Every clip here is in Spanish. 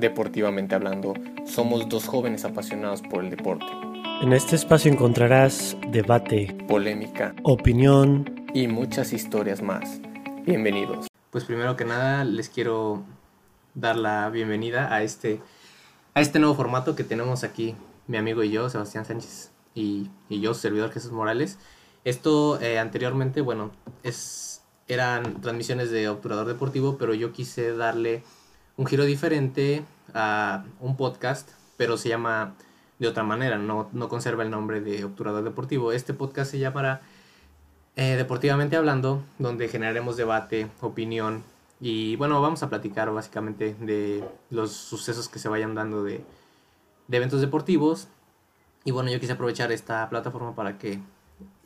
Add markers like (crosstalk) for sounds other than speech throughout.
Deportivamente hablando, somos dos jóvenes apasionados por el deporte. En este espacio encontrarás debate, polémica, opinión y muchas historias más. Bienvenidos. Pues primero que nada les quiero dar la bienvenida a este, a este nuevo formato que tenemos aquí mi amigo y yo, Sebastián Sánchez, y, y yo, servidor Jesús Morales. Esto eh, anteriormente, bueno, es, eran transmisiones de Obturador Deportivo, pero yo quise darle un giro diferente a un podcast, pero se llama de otra manera, no, no conserva el nombre de Obturador Deportivo. Este podcast se llamará eh, Deportivamente Hablando, donde generaremos debate, opinión y bueno, vamos a platicar básicamente de los sucesos que se vayan dando de, de eventos deportivos. Y bueno, yo quise aprovechar esta plataforma para que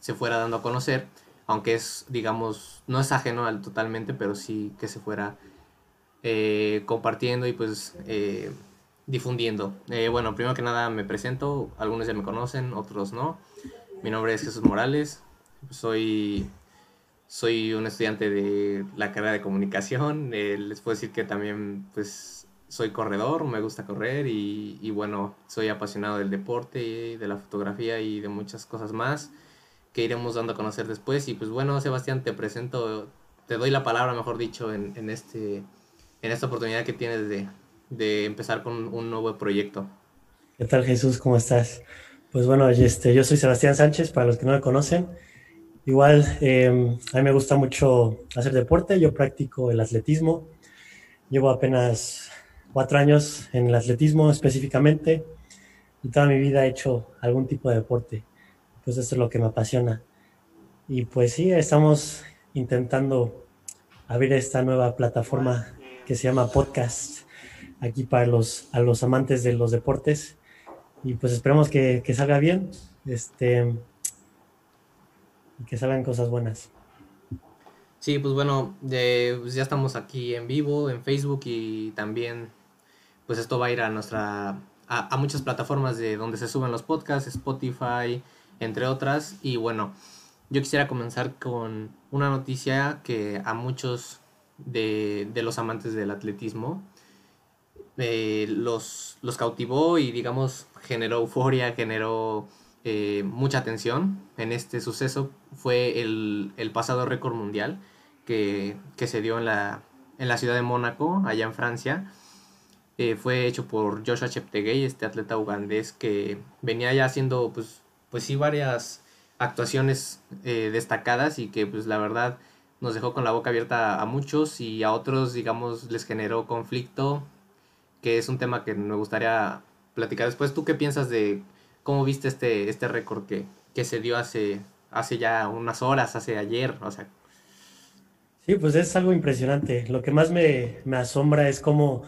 se fuera dando a conocer, aunque es, digamos, no es ajeno al totalmente, pero sí que se fuera eh, compartiendo y pues eh, difundiendo. Eh, bueno, primero que nada me presento, algunos ya me conocen, otros no. Mi nombre es Jesús Morales, soy, soy un estudiante de la carrera de comunicación, les puedo decir que también pues soy corredor, me gusta correr y, bueno, soy apasionado del deporte, de la fotografía y de muchas cosas más que iremos dando a conocer después. Y pues bueno, Sebastián, te presento, te doy la palabra, mejor dicho, en este en esta oportunidad que tienes de, empezar con un nuevo proyecto. ¿Qué tal Jesús? ¿Cómo estás? Pues bueno, este, yo soy Sebastián Sánchez, para los que no me conocen. Igual, em, a mí me gusta mucho hacer deporte, yo practico el atletismo. Llevo apenas cuatro años en el atletismo específicamente y toda mi vida he hecho algún tipo de deporte. Pues eso es lo que me apasiona. Y pues sí, estamos intentando abrir esta nueva plataforma que se llama podcast aquí para los, a los amantes de los deportes. Y pues esperemos que, salga bien este, y que salgan cosas buenas. Sí, pues bueno, pues ya estamos aquí en vivo, en Facebook y también pues esto va a ir a nuestra a, muchas plataformas de donde se suben los podcasts, Spotify, entre otras. Y bueno, yo quisiera comenzar con una noticia que a muchos de, los amantes del atletismo. Eh, los, los cautivó y digamos generó euforia, generó eh, mucha atención en este suceso. Fue el, pasado récord mundial que, se dio en la, en la ciudad de Mónaco, allá en Francia. Eh, fue hecho por Joshua Cheptegei, este atleta ugandés que venía ya haciendo pues, pues sí varias actuaciones destacadas y que pues la verdad nos dejó con la boca abierta a muchos y a otros, digamos, les generó conflicto, que es un tema que me gustaría platicar después. ¿Tú qué piensas de cómo viste este, este récord que, que se dio hace, hace ya unas horas, hace ayer? O sea, Sí, pues es algo impresionante. Lo que más me, me, asombra es cómo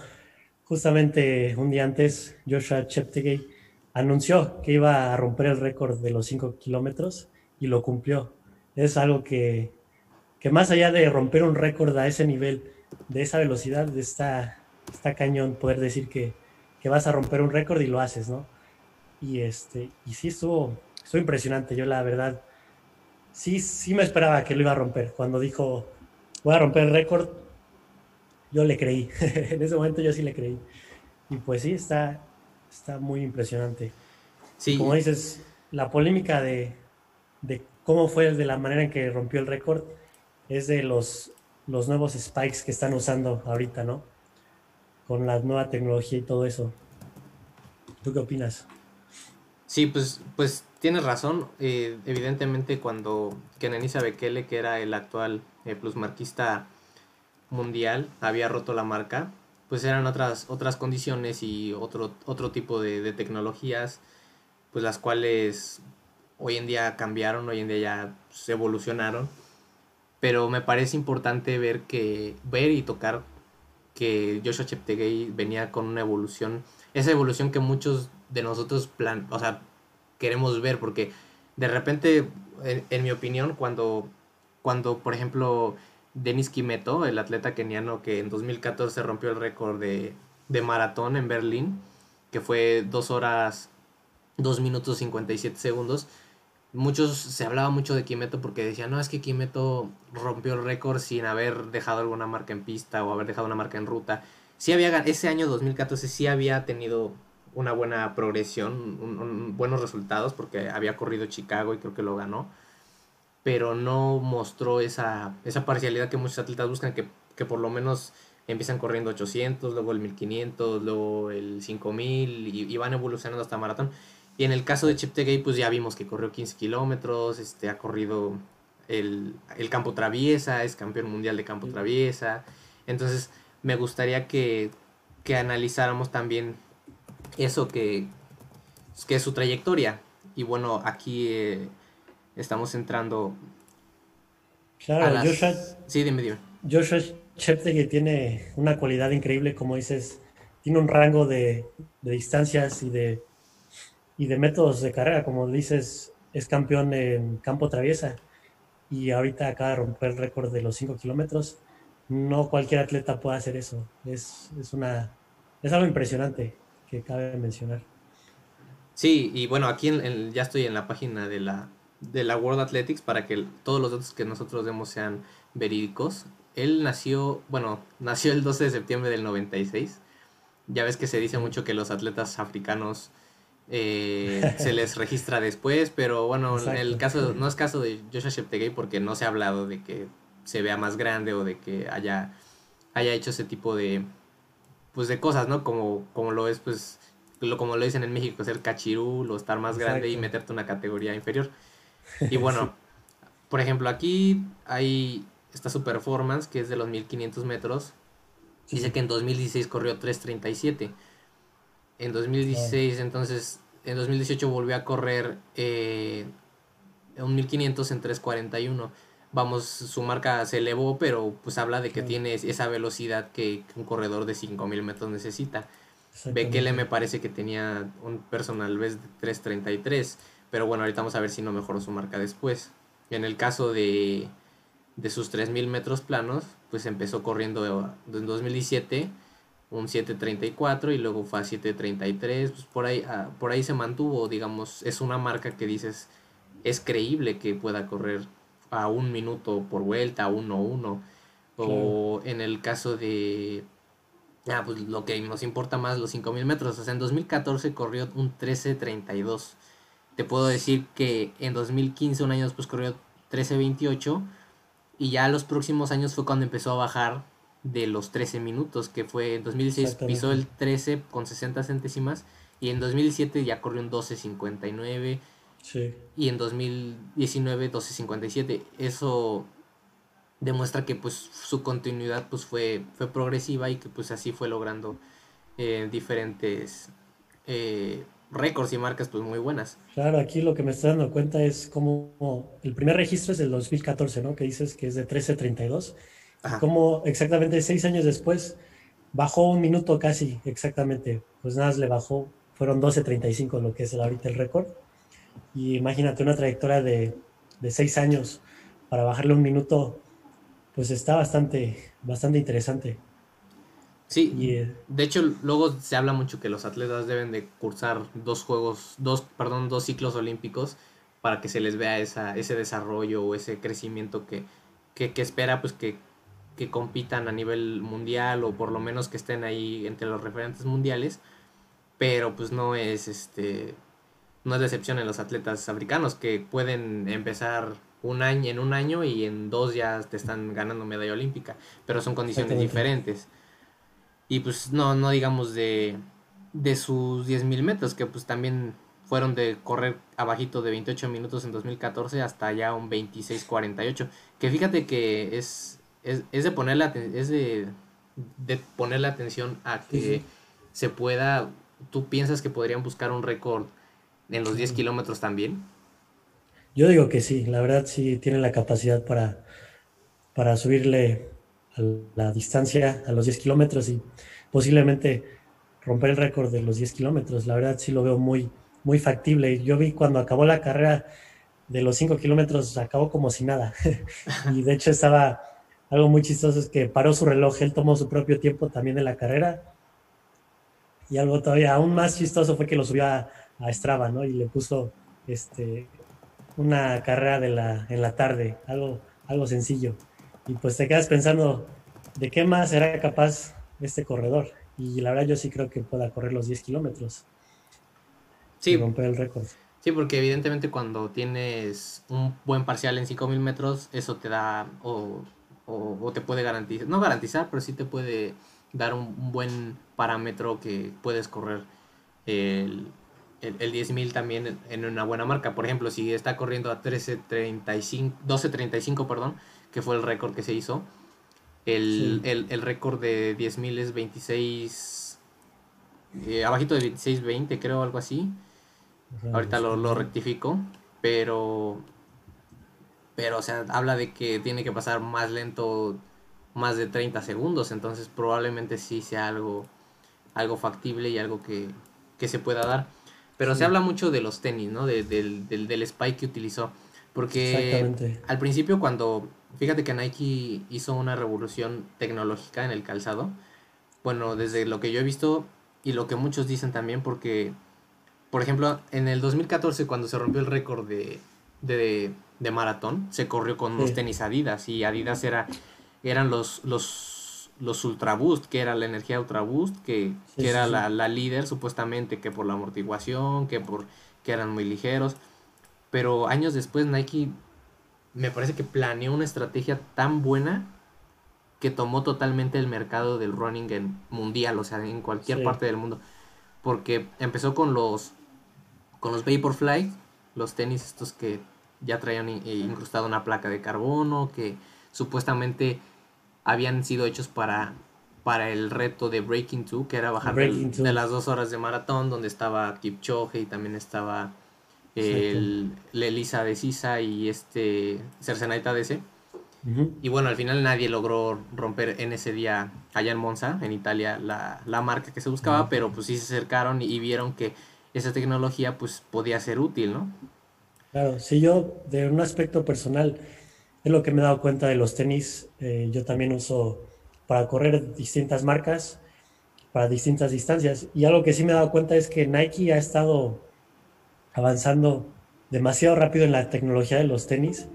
justamente un día antes Joshua Cheptegei anunció que iba a romper el récord de los 5 kilómetros y lo cumplió. Es algo que que más allá de romper un récord a ese nivel, de esa velocidad, está, está cañón poder decir que, vas a romper un récord y lo haces, ¿no? Y, este, y sí estuvo, estuvo impresionante. Yo la verdad, sí, sí me esperaba que lo iba a romper. Cuando dijo, voy a romper el récord, yo le creí. (laughs) en ese momento yo sí le creí. Y pues sí, está, está muy impresionante. Sí. Como dices, la polémica de, de cómo fue de la manera en que rompió el récord es de los, los nuevos spikes que están usando ahorita, ¿no? Con la nueva tecnología y todo eso. ¿Tú qué opinas? Sí, pues, pues tienes razón. Eh, evidentemente cuando Kenenisa Bekele, que era el actual eh, plusmarquista mundial, había roto la marca, pues eran otras, otras condiciones y otro, otro tipo de, de tecnologías, pues las cuales hoy en día cambiaron, hoy en día ya se evolucionaron pero me parece importante ver que ver y tocar que Joshua Cheptegei venía con una evolución, esa evolución que muchos de nosotros plan, o sea, queremos ver porque de repente en, mi opinión cuando cuando por ejemplo Denis Kimeto, el atleta keniano que en 2014 rompió el récord de, de maratón en Berlín, que fue 2 horas 2 minutos 57 segundos, muchos se hablaba mucho de Kimeto porque decían, no, es que Kimeto rompió el récord sin haber dejado alguna marca en pista o haber dejado una marca en ruta. sí había, ese año 2014 sí había tenido una buena progresión, buenos resultados, porque había corrido Chicago y creo que lo ganó, pero no mostró esa, esa parcialidad que muchos atletas buscan, que, que por lo menos empiezan corriendo 800, luego el 1500, luego el 5000 y, y van evolucionando hasta maratón. Y en el caso de Cheptegei, pues ya vimos que corrió 15 kilómetros, este, ha corrido el, el, campo traviesa, es campeón mundial de campo traviesa. Entonces, me gustaría que, que analizáramos también eso que, que es su trayectoria. Y bueno, aquí eh, estamos entrando. Claro, Joshua, sí, dime, dime. Joshua Cheptegei tiene una cualidad increíble, como dices, tiene un rango de, de distancias y de y de métodos de carrera, como dices, es campeón en campo traviesa y ahorita acaba de romper el récord de los 5 kilómetros. No cualquier atleta puede hacer eso. Es, es, una, es algo impresionante que cabe mencionar. Sí, y bueno, aquí ya estoy en la página de la, de la World Athletics para que todos los datos que nosotros demos sean verídicos. Él nació, bueno, (laughs) nació el 12 de septiembre del 96. Ya ves que se dice mucho que los atletas africanos eh, se les (laughs) registra después, pero bueno, en el caso, no es caso de Joshua Cheptegei porque no se ha hablado de que se vea más grande o de que haya, haya hecho ese tipo de, pues de cosas, ¿no? Como, como lo es, pues, lo, como lo dicen en México, ser cachirul o estar más grande y meterte una categoría inferior. (laughs) Y bueno, por ejemplo, aquí hay esta su performance que es de los 1500 metros. Dice que en 2016 corrió 337 en 2016, entonces en 2018 volvió a correr eh, un 1500 en 341. Vamos, su marca se elevó, pero pues habla de que tiene esa velocidad que, un corredor de 5000 metros necesita. Bekele me parece que tenía un personal vez de 333, pero bueno, ahorita vamos a ver si no mejoró su marca después. En el caso de, de sus 3000 metros planos, pues empezó corriendo en 2017 un 7.34 y luego fue a 7.33, pues por ahí, ah, por ahí se mantuvo, digamos, es una marca que dices, es creíble que pueda correr a un minuto por vuelta, a 1-1, o en el caso de, ah, pues lo que nos importa más, los 5.000 metros, o sea, en 2014 corrió un 13.32, te puedo decir que en 2015, un año después, corrió 13.28, y ya los próximos años fue cuando empezó a bajar de los 13 minutos, que fue en 2016 pisó el 13 con 60 centésimas y en 2017 ya corrió un 12.59 sí. y en 2019 12.57. Eso demuestra que pues su continuidad pues fue, fue progresiva y que pues así fue logrando eh, diferentes eh, récords y marcas pues muy buenas. Claro, aquí lo que me estoy dando cuenta es como el primer registro es del 2014, ¿no? Que dices que es de 13.32 como exactamente seis años después bajó un minuto casi, exactamente. Pues nada, le bajó, fueron 12.35 lo que es ahorita el récord. Y imagínate una trayectoria de, de seis años para bajarle un minuto, pues está bastante, bastante interesante. Sí, eh, de hecho luego se habla mucho que los atletas deben de cursar dos juegos, dos, perdón, dos ciclos olímpicos para que se les vea esa, ese desarrollo o ese crecimiento que, que, que espera pues que que compitan a nivel mundial o por lo menos que estén ahí entre los referentes mundiales, pero pues no es este no es decepción en los atletas africanos que pueden empezar un año en un año y en dos ya te están ganando medalla olímpica, pero son condiciones diferentes. Y pues no no digamos de de sus 10.000 metros que pues también fueron de correr abajito de 28 minutos en 2014 hasta ya un 26.48, que fíjate que es es, es de ponerle es de, de ponerle atención a que se pueda, ¿tú piensas que podrían buscar un récord en los 10 kilómetros también? Yo digo que sí, la verdad sí tienen la capacidad para, para subirle a la distancia a los 10 kilómetros y posiblemente romper el récord de los 10 kilómetros. La verdad sí lo veo muy, muy factible. Yo vi cuando acabó la carrera de los 5 kilómetros, acabó como si nada. (laughs) y de hecho estaba algo muy chistoso es que paró su reloj, él tomó su propio tiempo también en la carrera. Y algo todavía aún más chistoso fue que lo subió a, a Strava, ¿no? Y le puso este, una carrera de la, en la tarde, algo, algo sencillo. Y pues te quedas pensando, ¿de qué más será capaz este corredor. Y la verdad yo sí creo que pueda correr los 10 kilómetros. Sí. romper el récord. Sí, porque evidentemente cuando tienes un buen parcial en 5000 metros, eso te da o, o, te puede garantizar, no garantizar, pero sí te puede dar un, buen parámetro que puedes correr el, el, el 10.000 también en, una buena marca. Por ejemplo, si está corriendo a 13.35, 12.35, perdón, que fue el récord que se hizo, el, el récord de 10.000 es 26, eh, abajito de 26.20, creo, algo así. Ahorita lo, lo rectifico, pero, pero, o sea, habla de que tiene que pasar más lento, más de 30 segundos, entonces probablemente sí sea algo, algo factible y algo que, que se pueda dar. Pero se habla mucho de los tenis, ¿no? del, del, del spike que utilizó. Porque al principio cuando, fíjate que Nike hizo una revolución tecnológica en el calzado, bueno, desde lo que yo he visto y lo que muchos dicen también, porque, por ejemplo, en el 2014 cuando se rompió el récord de, de, de maratón, se corrió con unos tenis Adidas y Adidas era, eran los, los los Ultra Boost, que era la energía Ultra Boost, que, era La, la, líder supuestamente, que por la amortiguación, que por que eran muy ligeros. Pero años después Nike me parece que planeó una estrategia tan buena que tomó totalmente el mercado del running en mundial, o sea, en cualquier parte del mundo. Porque empezó con los con los Vaporfly, los tenis estos que ya traían incrustado una placa de carbono, que supuestamente habían sido hechos para, para el reto de Breaking 2, que era bajar de, las dos horas de maratón, donde estaba Kipchoge y también estaba el, Elisa de Sisa y este Cercenaita DC. Y bueno, al final nadie logró romper en ese día allá en Monza, en Italia, la, marca que se buscaba, pero pues sí se acercaron y, vieron que esa tecnología pues podía ser útil, ¿no? Claro, si yo de un aspecto personal, es lo que me he dado cuenta de los tenis. Eh, yo también uso para correr distintas marcas, para distintas distancias. Y algo que sí me he dado cuenta es que Nike ha estado avanzando demasiado rápido en la tecnología de los tenis,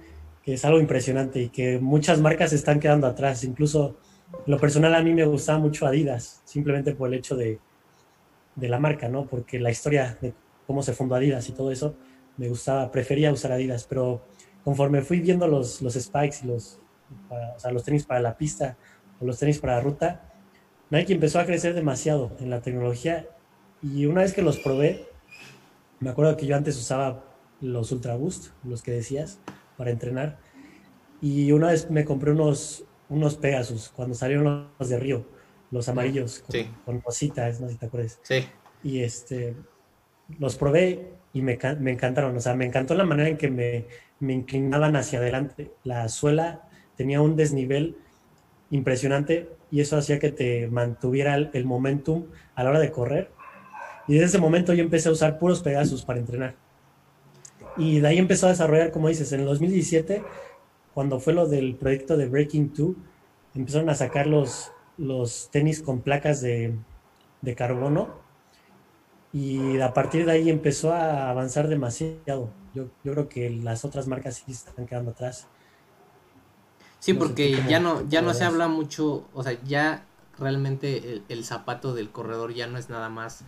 que es algo impresionante y que muchas marcas están quedando atrás. Incluso, lo personal, a mí me gustaba mucho Adidas, simplemente por el hecho de, de la marca, ¿no? Porque la historia de cómo se fundó Adidas y todo eso, me gustaba, prefería usar Adidas, pero conforme fui viendo los, los spikes y los, o sea, los tenis para la pista o los tenis para la ruta, Nike empezó a crecer demasiado en la tecnología y una vez que los probé, me acuerdo que yo antes usaba los Ultra Boost, los que decías, para entrenar. Y una vez me compré unos, unos Pegasus cuando salieron los de Río, los amarillos, con, sí. con cositas, no sé si te acuerdas. Sí. Y este, los probé y me, encantaron. O sea, me encantó la manera en que me, me inclinaban hacia adelante. La suela tenía un desnivel impresionante y eso hacía que te mantuviera el, momentum a la hora de correr. Y desde ese momento yo empecé a usar puros Pegasus para entrenar. Y de ahí empezó a desarrollar, como dices, en el 2017, cuando fue lo del proyecto de Breaking 2, empezaron a sacar los, los tenis con placas de, de carbono y a partir de ahí empezó a avanzar demasiado. Yo, yo creo que las otras marcas sí están quedando atrás. Sí, porque ya no, ya no se habla mucho, o sea, ya realmente el, zapato del corredor ya no es nada más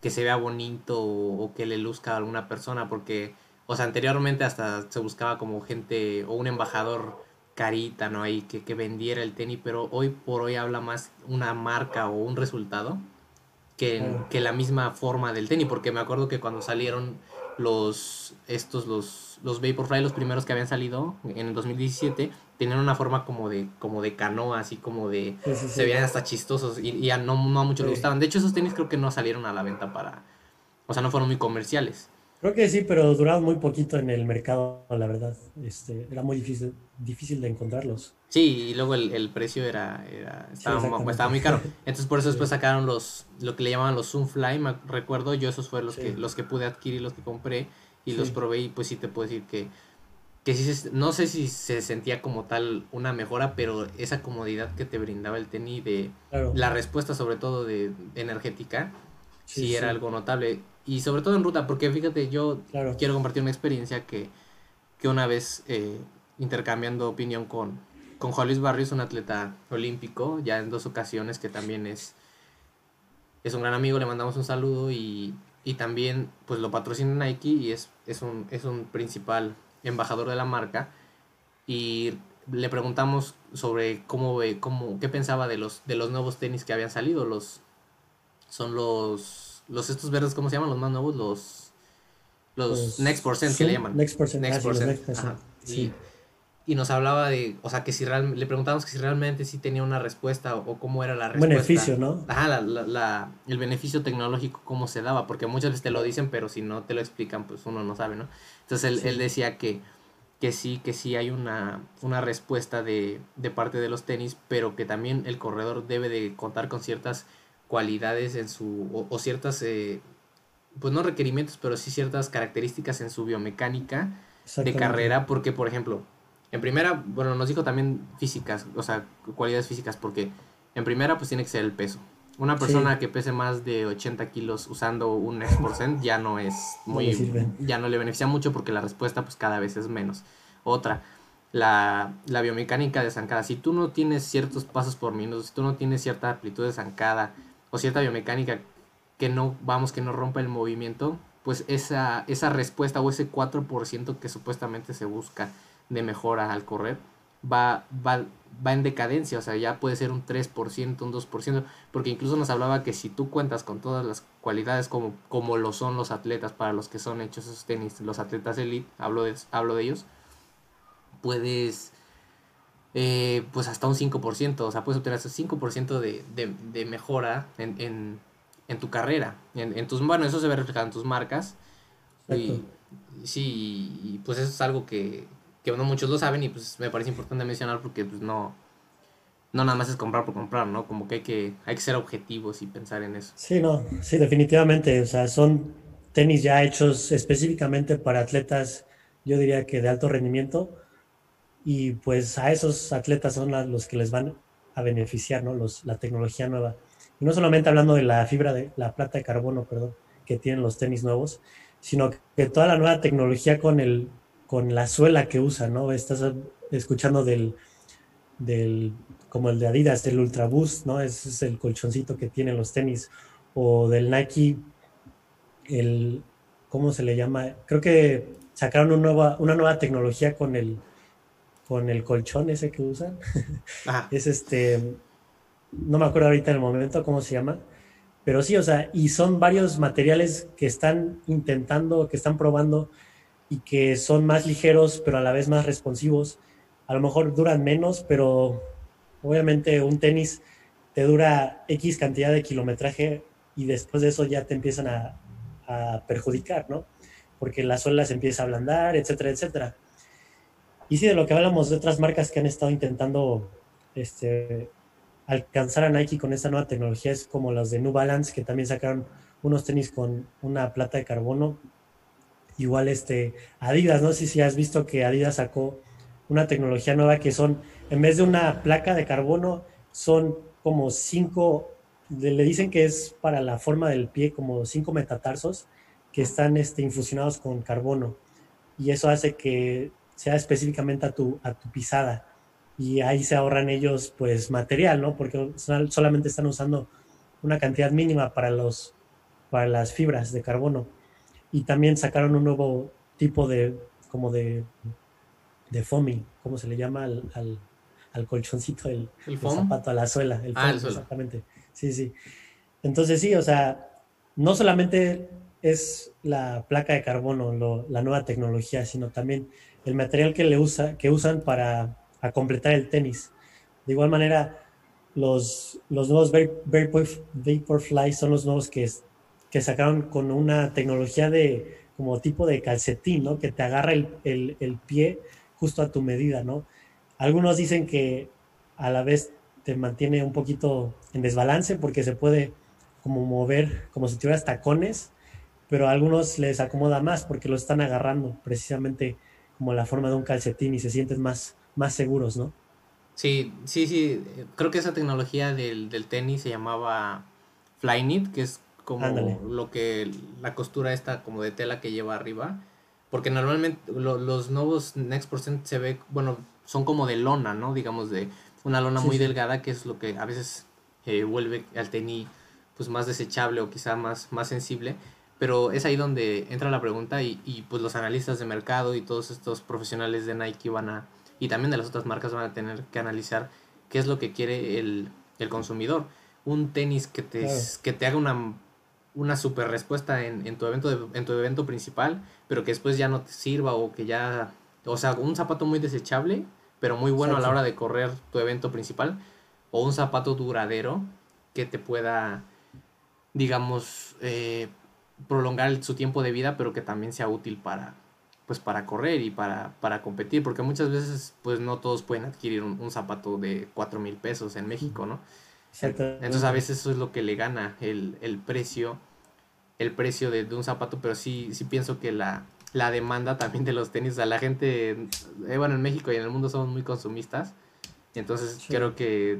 que se vea bonito o, que le luzca a alguna persona, porque, o sea, anteriormente hasta se buscaba como gente o un embajador carita, ¿no? Ahí que, que vendiera el tenis, pero hoy por hoy habla más una marca o un resultado que, que la misma forma del tenis, porque me acuerdo que cuando salieron los estos los los Vaporfly los primeros que habían salido en el 2017 tenían una forma como de como de canoa así como de se veían hasta chistosos y, y a no, no a muchos les gustaban. De hecho esos tenis creo que no salieron a la venta para o sea no fueron muy comerciales Creo que sí, pero duraron muy poquito en el mercado, la verdad. Este, era muy difícil, difícil de encontrarlos. Sí, y luego el, precio era, estaba, muy caro. Entonces por eso después sacaron los, lo que le llamaban los Zoomfly, me recuerdo, yo esos fueron los que, los que pude adquirir, los que compré y los probé y pues sí te puedo decir que, que sí, no sé si se sentía como tal una mejora, pero esa comodidad que te brindaba el tenis de la respuesta sobre todo de energética, sí, era algo notable y sobre todo en ruta, porque fíjate, yo quiero compartir una experiencia que, que una vez eh, intercambiando opinión con, con Juan Luis Barrios, un atleta olímpico, ya en dos ocasiones, que también es, es un gran amigo, le mandamos un saludo y, y también pues lo patrocina Nike y es, es, un, es un principal embajador de la marca. Y le preguntamos sobre cómo, cómo qué pensaba de los, de los nuevos tenis que habían salido, los son los los estos verdes, ¿cómo se llaman? Los más nuevos, los los, Next Percent que le llaman. Next Percent. Next ah, Sí. Y, nos hablaba de, o sea, que si realmente, le preguntábamos que si realmente sí tenía una respuesta o, cómo era la respuesta. Beneficio, ¿no? Ajá, la, la, el beneficio tecnológico, cómo se daba, porque muchas veces te lo dicen, pero si no te lo explican, pues uno no sabe, ¿no? Entonces él, él decía que, que sí, que sí hay una, una respuesta de, de parte de los tenis, pero que también el corredor debe de contar con ciertas cualidades en su, o, ciertas, eh, pues no requerimientos, pero sí ciertas características en su biomecánica de carrera, porque por ejemplo, en primera, bueno, nos dijo también físicas, o sea, cualidades físicas, porque en primera pues tiene que ser el peso. Una persona que pese más de 80 kilos usando un X% ya no es muy, ya no le beneficia mucho porque la respuesta pues cada vez es menos. Otra, la, la biomecánica de zancada. Si tú no tienes ciertos pasos por minuto, si tú no tienes cierta amplitud de zancada, o cierta biomecánica que no, vamos, que no rompa el movimiento, pues esa, esa respuesta o ese 4% que supuestamente se busca de mejora al correr, va, va, va en decadencia, o sea, ya puede ser un 3%, un 2%, porque incluso nos hablaba que si tú cuentas con todas las cualidades como, como lo son los atletas, para los que son hechos esos tenis, los atletas elite, hablo de, hablo de ellos, puedes eh, pues hasta un 5%, o sea, puedes obtener hasta 5% de, de, de mejora en, en, en, tu carrera. En, en, tus, bueno, eso se ve reflejado en tus marcas. Y, sí, y pues eso es algo que, que no muchos lo saben y pues me parece importante mencionar porque pues no, no nada más es comprar por comprar, ¿no? Como que hay que, hay que ser objetivos y pensar en eso. Sí, no, sí, definitivamente, o sea, son tenis ya hechos específicamente para atletas, yo diría que de alto rendimiento, y pues a esos atletas son los que les van a beneficiar, ¿no? Los, la tecnología nueva. Y no solamente hablando de la fibra de la plata de carbono, perdón, que tienen los tenis nuevos, sino que toda la nueva tecnología con el con la suela que usan, ¿no? Estás escuchando del, del como el de Adidas, el Ultra Boost, ¿no? Ese es el colchoncito que tienen los tenis o del Nike el ¿cómo se le llama? Creo que sacaron una nueva, una nueva tecnología con el con el colchón ese que usan. (laughs) es este, no me acuerdo ahorita en el momento cómo se llama, pero sí, o sea, y son varios materiales que están intentando, que están probando y que son más ligeros, pero a la vez más responsivos. A lo mejor duran menos, pero obviamente un tenis te dura X cantidad de kilometraje y después de eso ya te empiezan a, a perjudicar, ¿no? Porque la suela se empieza a ablandar, etcétera, etcétera. Y sí, de lo que hablamos de otras marcas que han estado intentando este, alcanzar a Nike con esta nueva tecnología es como las de New Balance, que también sacaron unos tenis con una plata de carbono. Igual este Adidas, no sé si has visto que Adidas sacó una tecnología nueva que son, en vez de una placa de carbono, son como cinco, le dicen que es para la forma del pie, como cinco metatarsos que están este, infusionados con carbono. Y eso hace que sea específicamente a tu, a tu pisada. Y ahí se ahorran ellos pues material, ¿no? Porque solamente están usando una cantidad mínima para, los, para las fibras de carbono. Y también sacaron un nuevo tipo de, como de, de foaming, ¿cómo se le llama al, al, colchoncito, el, ¿El, zapato, a la suela? El ah, exactamente. Sí, sí. Entonces sí, o sea, no solamente es la placa de carbono, la nueva tecnología, sino también el material que, le usa, que usan para completar el tenis. De igual manera, los, los nuevos Vaporfly son los nuevos que, que sacaron con una tecnología de como tipo de calcetín, ¿no? Que te agarra el, el, pie justo a tu medida, ¿no? Algunos dicen que a la vez te mantiene un poquito en desbalance porque se puede como mover como si tuvieras tacones, pero a algunos les acomoda más porque lo están agarrando precisamente como la forma de un calcetín y se sienten más, más seguros, ¿no? Sí, sí, sí. Creo que esa tecnología del, tenis se llamaba Flyknit, que es como lo que la costura esta como de tela que lleva arriba. Porque normalmente los nuevos Next Percent se ve, bueno, son como de lona, ¿no? Digamos de una lona muy delgada que es lo que a veces eh, vuelve al tenis pues más desechable o quizá más, más sensible. Pero es ahí donde entra la pregunta y, y pues los analistas de mercado y todos estos profesionales de Nike van a, y también de las otras marcas van a tener que analizar qué es lo que quiere el, el consumidor. Un tenis que te, que te haga una, una super respuesta en, en tu evento en tu evento principal, pero que después ya no te sirva o que ya... O sea, un zapato muy desechable, pero muy bueno a la hora de correr tu evento principal. O un zapato duradero que te pueda, digamos, eh, prolongar su tiempo de vida, pero que también sea útil para, pues para correr y para, para competir, porque muchas veces pues no todos pueden adquirir un, zapato de 4 mil pesos en México, ¿no? Entonces a veces eso es lo que le gana el, el precio, el precio de, un zapato, pero sí, sí pienso que la, la demanda también de los tenis, a la gente, eh, bueno, en México y en el mundo somos muy consumistas, entonces creo que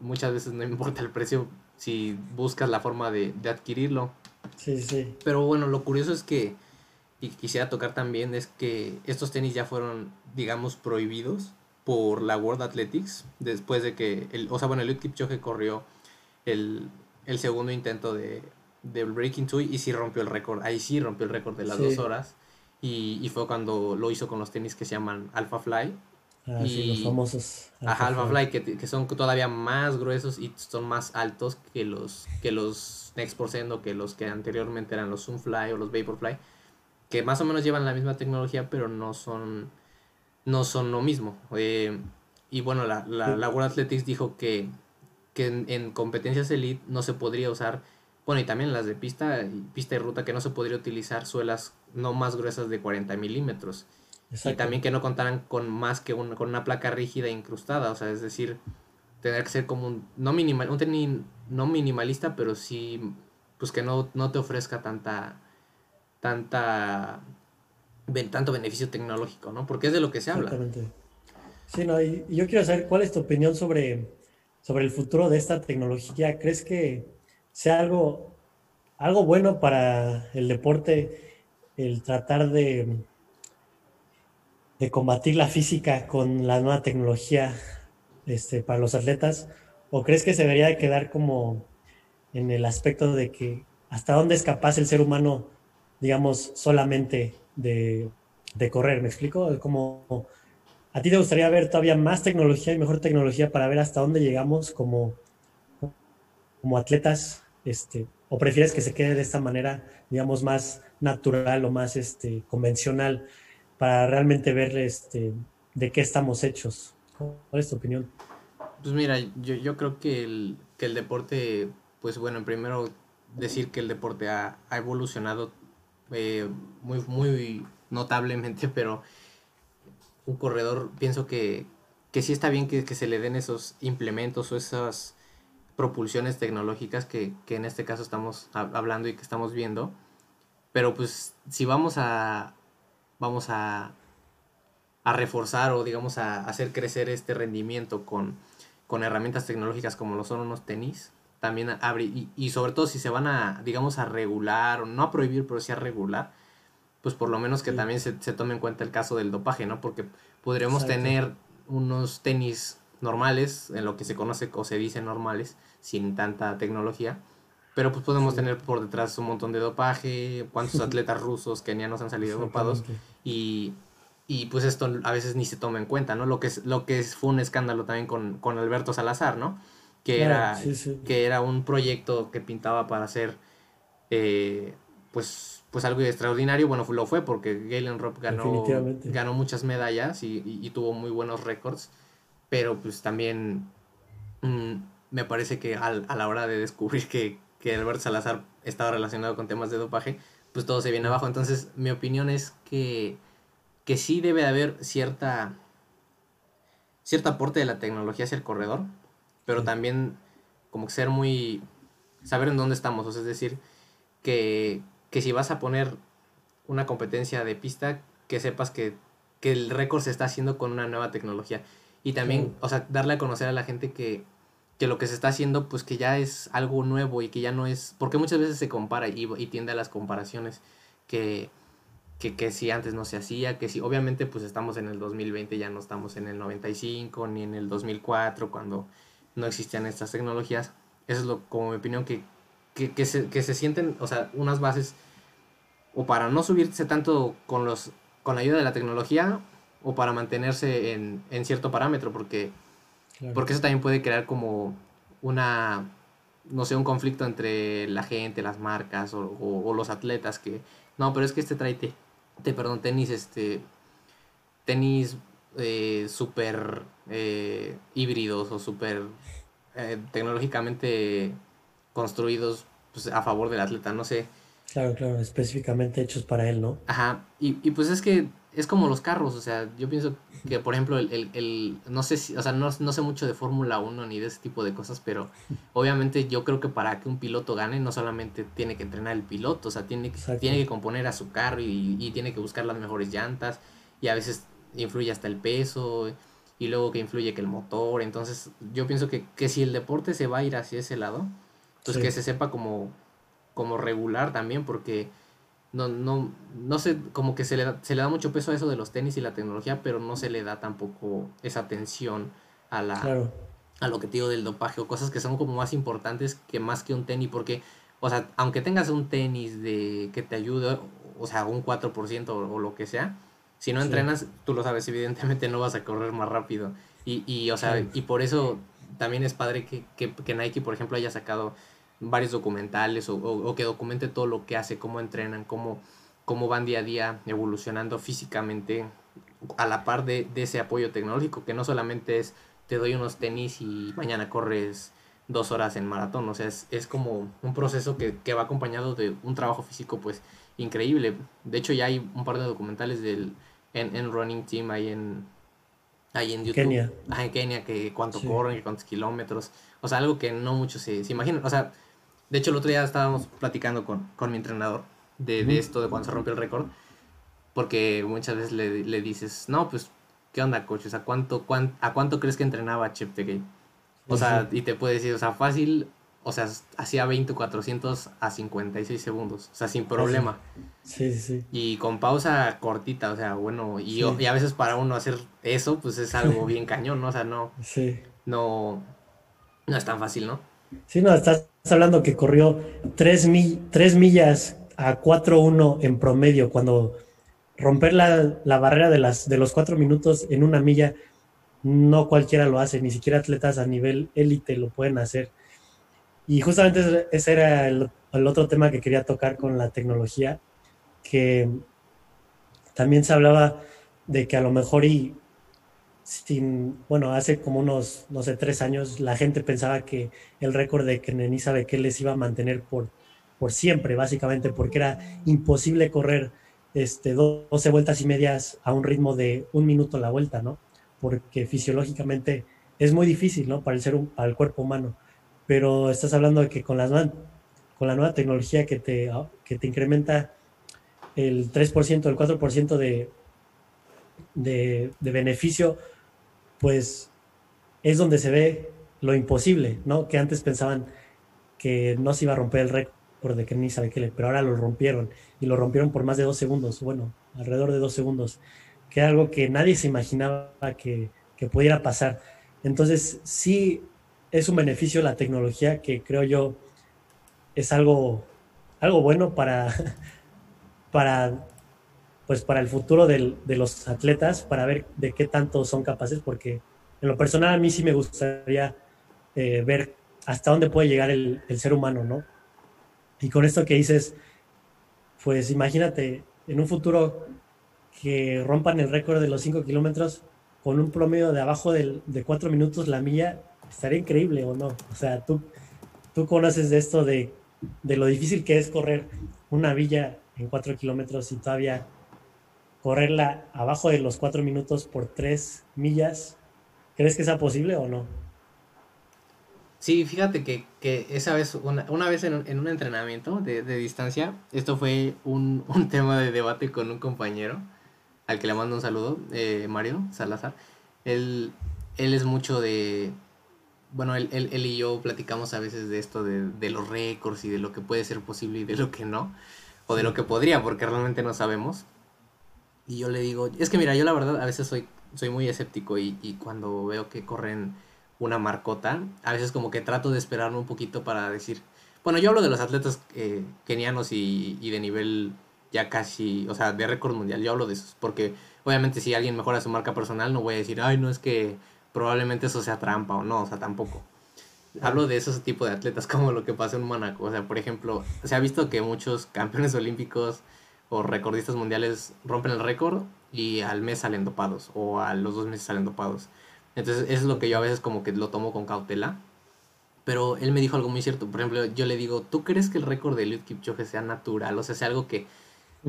muchas veces no importa el precio si buscas la forma de, de adquirirlo. Sí, sí. Pero bueno, lo curioso es que y quisiera tocar también es que estos tenis ya fueron, digamos, prohibidos por la World Athletics después de que, el, o sea, bueno, el Kipchoge corrió el, el segundo intento de, de Breaking Two y sí rompió el récord, ahí sí rompió el récord de las dos horas y, y, fue cuando lo hizo con los tenis que se llaman Alpha Fly. Ah, y, sí, los famosos. Alpha, Alpha Fly, que, que, son todavía más gruesos y son más altos que los, que los Next Percent o que los que anteriormente eran los Sunfly o los Vaporfly que más o menos llevan la misma tecnología, pero no son, no son lo mismo. Eh, y bueno, la, la, la, World Athletics dijo que, que en, competencias elite no se podría usar, bueno, y también las de pista, pista y ruta, que no se podría utilizar suelas no más gruesas de 40 milímetros. Y también que no contaran con más que un, con una placa rígida incrustada, o sea, es decir, tener que ser como un, no minimal, un no minimalista, pero sí, pues que no, no te ofrezca tanta tanta tanto beneficio tecnológico, ¿no? Porque es de lo que se habla. Exactamente. Sí, no, y yo quiero saber cuál es tu opinión sobre, sobre el futuro de esta tecnología. ¿Crees que sea algo, algo bueno para el deporte el tratar de, de combatir la física con la nueva tecnología este, para los atletas? ¿O crees que se debería de quedar como en el aspecto de que hasta dónde es capaz el ser humano digamos, solamente de, correr, ¿me explico? Como, ¿a ti te gustaría ver todavía más tecnología y mejor tecnología para ver hasta dónde llegamos como, como atletas? Este, ¿O prefieres que se quede de esta manera, digamos, más natural o más este, convencional para realmente ver este, de qué estamos hechos? ¿Cuál es tu opinión? Pues mira, yo, yo creo que el, que el deporte, pues bueno, primero decir que el deporte ha, ha evolucionado eh, muy, muy notablemente, (laughs) pero un corredor pienso que, que sí está bien que, se le den esos implementos o esas propulsiones tecnológicas que, en este caso estamos hablando y que estamos viendo. Pero pues si vamos a vamos a, a reforzar o digamos a hacer crecer este rendimiento con, con herramientas tecnológicas como lo son unos tenis, también abre, y, sobre todo si se van a, digamos, a regular, o no a prohibir, pero sí a regular, pues por lo menos que también se, tome en cuenta el caso del dopaje, ¿no? Porque podríamos tener unos tenis normales, en lo que se conoce o se dice normales, sin tanta tecnología, pero pues podemos tener por detrás un montón de dopaje, cuántos (laughs) atletas rusos, kenianos han salido dopados, y, y pues esto a veces ni se toma en cuenta, ¿no? Lo que, es, lo que fue un escándalo también con, con Alberto Salazar, ¿no? que, era, que era un proyecto que pintaba para hacer eh, pues, pues algo extraordinario. Bueno, lo fue porque Galen Robb ganó, ganó muchas medallas y, tuvo muy buenos récords, pero pues también mm, me parece que a la hora de descubrir que, que Alberto Salazar estaba relacionado con temas de dopaje, pues todo se viene abajo. Entonces mi opinión es que, que sí debe haber cierta cierto aporte de la tecnología hacia el corredor, pero también como que ser muy, saber en dónde estamos, o sea, es decir, que, si vas a poner una competencia de pista, que sepas que, el récord se está haciendo con una nueva tecnología. Y también, o sea, darle a conocer a la gente que, lo que se está haciendo, pues que ya es algo nuevo y que ya no es, porque muchas veces se compara y, y tiende a las comparaciones, que, que, que si antes no se hacía, que si obviamente pues estamos en el 2020, ya no estamos en el 95 ni en el 2004 cuando no existían estas tecnologías. Eso es lo, como mi opinión, que, que, que, se, que se sienten, o sea, unas bases o para no subirse tanto con, los, con la ayuda de la tecnología o para mantenerse en, en cierto parámetro, porque, porque eso también puede crear como una, no sé, un conflicto entre la gente, las marcas o, o, los atletas que, no, pero es que este trae, te, perdón, tenis, este, tenis eh, súper eh, híbridos o súper eh, tecnológicamente construidos pues, a favor del atleta, no sé. Claro, claro, específicamente hechos para él, ¿no? Ajá, y, y pues es que es como los carros, o sea, yo pienso que, por ejemplo, el, el, el no sé si, o sea, no, no sé mucho de Fórmula 1 ni de ese tipo de cosas, pero obviamente yo creo que para que un piloto gane, no solamente tiene que entrenar el piloto, o sea, tiene, que, tiene que componer a su carro y, y, tiene que buscar las mejores llantas, y a veces influye hasta el peso, y luego que influye que el motor, entonces yo pienso que, que si el deporte se va a ir hacia ese lado, pues que se sepa como, como regular también, porque no, no, no sé, como que se le, da, se le da mucho peso a eso de los tenis y la tecnología, pero no se le da tampoco esa atención a la a lo que te digo del dopaje o cosas que son como más importantes que más que un tenis, porque, o sea, aunque tengas un tenis de que te ayude, o sea, un 4% o, lo que sea, si no entrenas, tú lo sabes, evidentemente no vas a correr más rápido. Y, y o sea, y por eso también es padre que, que, que Nike, por ejemplo, haya sacado varios documentales o, que documente todo lo que hace, cómo entrenan, cómo, cómo van día a día evolucionando físicamente a la par de, ese apoyo tecnológico, que no solamente es te doy unos tenis y mañana corres dos horas en maratón, o sea, es, como un proceso que, va acompañado de un trabajo físico pues increíble. De hecho ya hay un par de documentales del en, Running Team ahí en, ahí en YouTube. Kenia. en Kenia, que cuánto corren, cuántos kilómetros. O sea, algo que no muchos se, se imaginan. O sea, de hecho, el otro día estábamos platicando con, con mi entrenador de, de, esto, de cuando se rompió el récord, porque muchas veces le, le, dices, no, pues, ¿qué onda, coche? O sea, ¿cuánto, ¿a cuánto crees que entrenaba Chip Tegay? O sea, y te puede decir, o sea, fácil, o sea, hacía 20 400 a 56 segundos, o sea, sin problema. Sí, sí, sí. Y con pausa cortita, o sea, bueno, y, y a veces para uno hacer eso, pues es algo (laughs) bien cañón, ¿no? O sea, no, sí. no, no es tan fácil, ¿no? Sí, no, estás hablando que corrió 3, millas a 4-1 en promedio, cuando romper la, barrera de, las, de los 4 minutos en una milla, no cualquiera lo hace, ni siquiera atletas a nivel élite lo pueden hacer. Y justamente ese era el, el, otro tema que quería tocar con la tecnología, que también se hablaba de que a lo mejor y sin, bueno, hace como unos, no sé, tres años, la gente pensaba que el récord de Kenenisa Bekele les iba a mantener por, por siempre, básicamente, porque era imposible correr este, 12 vueltas y medias a un ritmo de un minuto la vuelta, ¿no? Porque fisiológicamente es muy difícil, ¿no? Para el, ser, para el cuerpo humano. Pero estás hablando de que con, las, con la nueva tecnología que te, que te incrementa el 3%, el 4% de, de, de beneficio pues es donde se ve lo imposible, ¿no? Que antes pensaban que no se iba a romper el récord de Kenny Sabekele, pero ahora lo rompieron y lo rompieron por más de dos segundos, bueno, alrededor de dos segundos, que era algo que nadie se imaginaba que, pudiera pasar. Entonces, sí es un beneficio la tecnología que creo yo es algo, algo bueno para, (laughs) para pues para el futuro de los atletas, para ver de qué tanto son capaces, porque en lo personal a mí sí me gustaría eh, ver hasta dónde puede llegar el, ser humano, ¿no? Y con esto que dices, pues imagínate en un futuro que rompan el récord de los 5 kilómetros con un promedio de abajo de 4 minutos la milla, estaría increíble o no. O sea, tú, tú conoces de esto de, de lo difícil que es correr una villa en 4 kilómetros y todavía correrla abajo de los cuatro minutos por tres millas, ¿crees que sea posible o no? Sí, fíjate que, esa vez, una, vez en, un entrenamiento de, distancia, esto fue (laughs) un, tema de debate con un compañero, al que le mando un saludo, eh, Mario Salazar. Él, él es mucho de, bueno, él, él, y yo platicamos a veces de esto, de, de, los récords y de lo que puede ser posible y de lo que no, o de lo que podría, porque realmente no sabemos. Y yo le digo, es que mira, yo la verdad a veces soy, soy muy escéptico y, y cuando veo que corren una marcota, a veces como que trato de esperarme un poquito para decir, bueno, yo hablo de los atletas eh, kenianos y, y de nivel ya casi, o sea, de récord mundial, yo hablo de esos, porque obviamente si alguien mejora su marca personal, no voy a decir, ay, no es que probablemente eso sea trampa o no, o sea, tampoco. Hablo de esos tipos de atletas (laughs) como lo que pasa en Mónaco, o sea, por ejemplo, se ha visto que muchos campeones olímpicos o recordistas mundiales rompen el récord y al mes salen dopados o a los dos meses salen dopados. Entonces, eso es lo que yo a veces como que lo tomo con cautela. Pero él me dijo algo muy cierto. Por ejemplo, yo le digo, ¿tú crees que el récord de Eliud Kipchoge sea natural? O sea, sea algo que,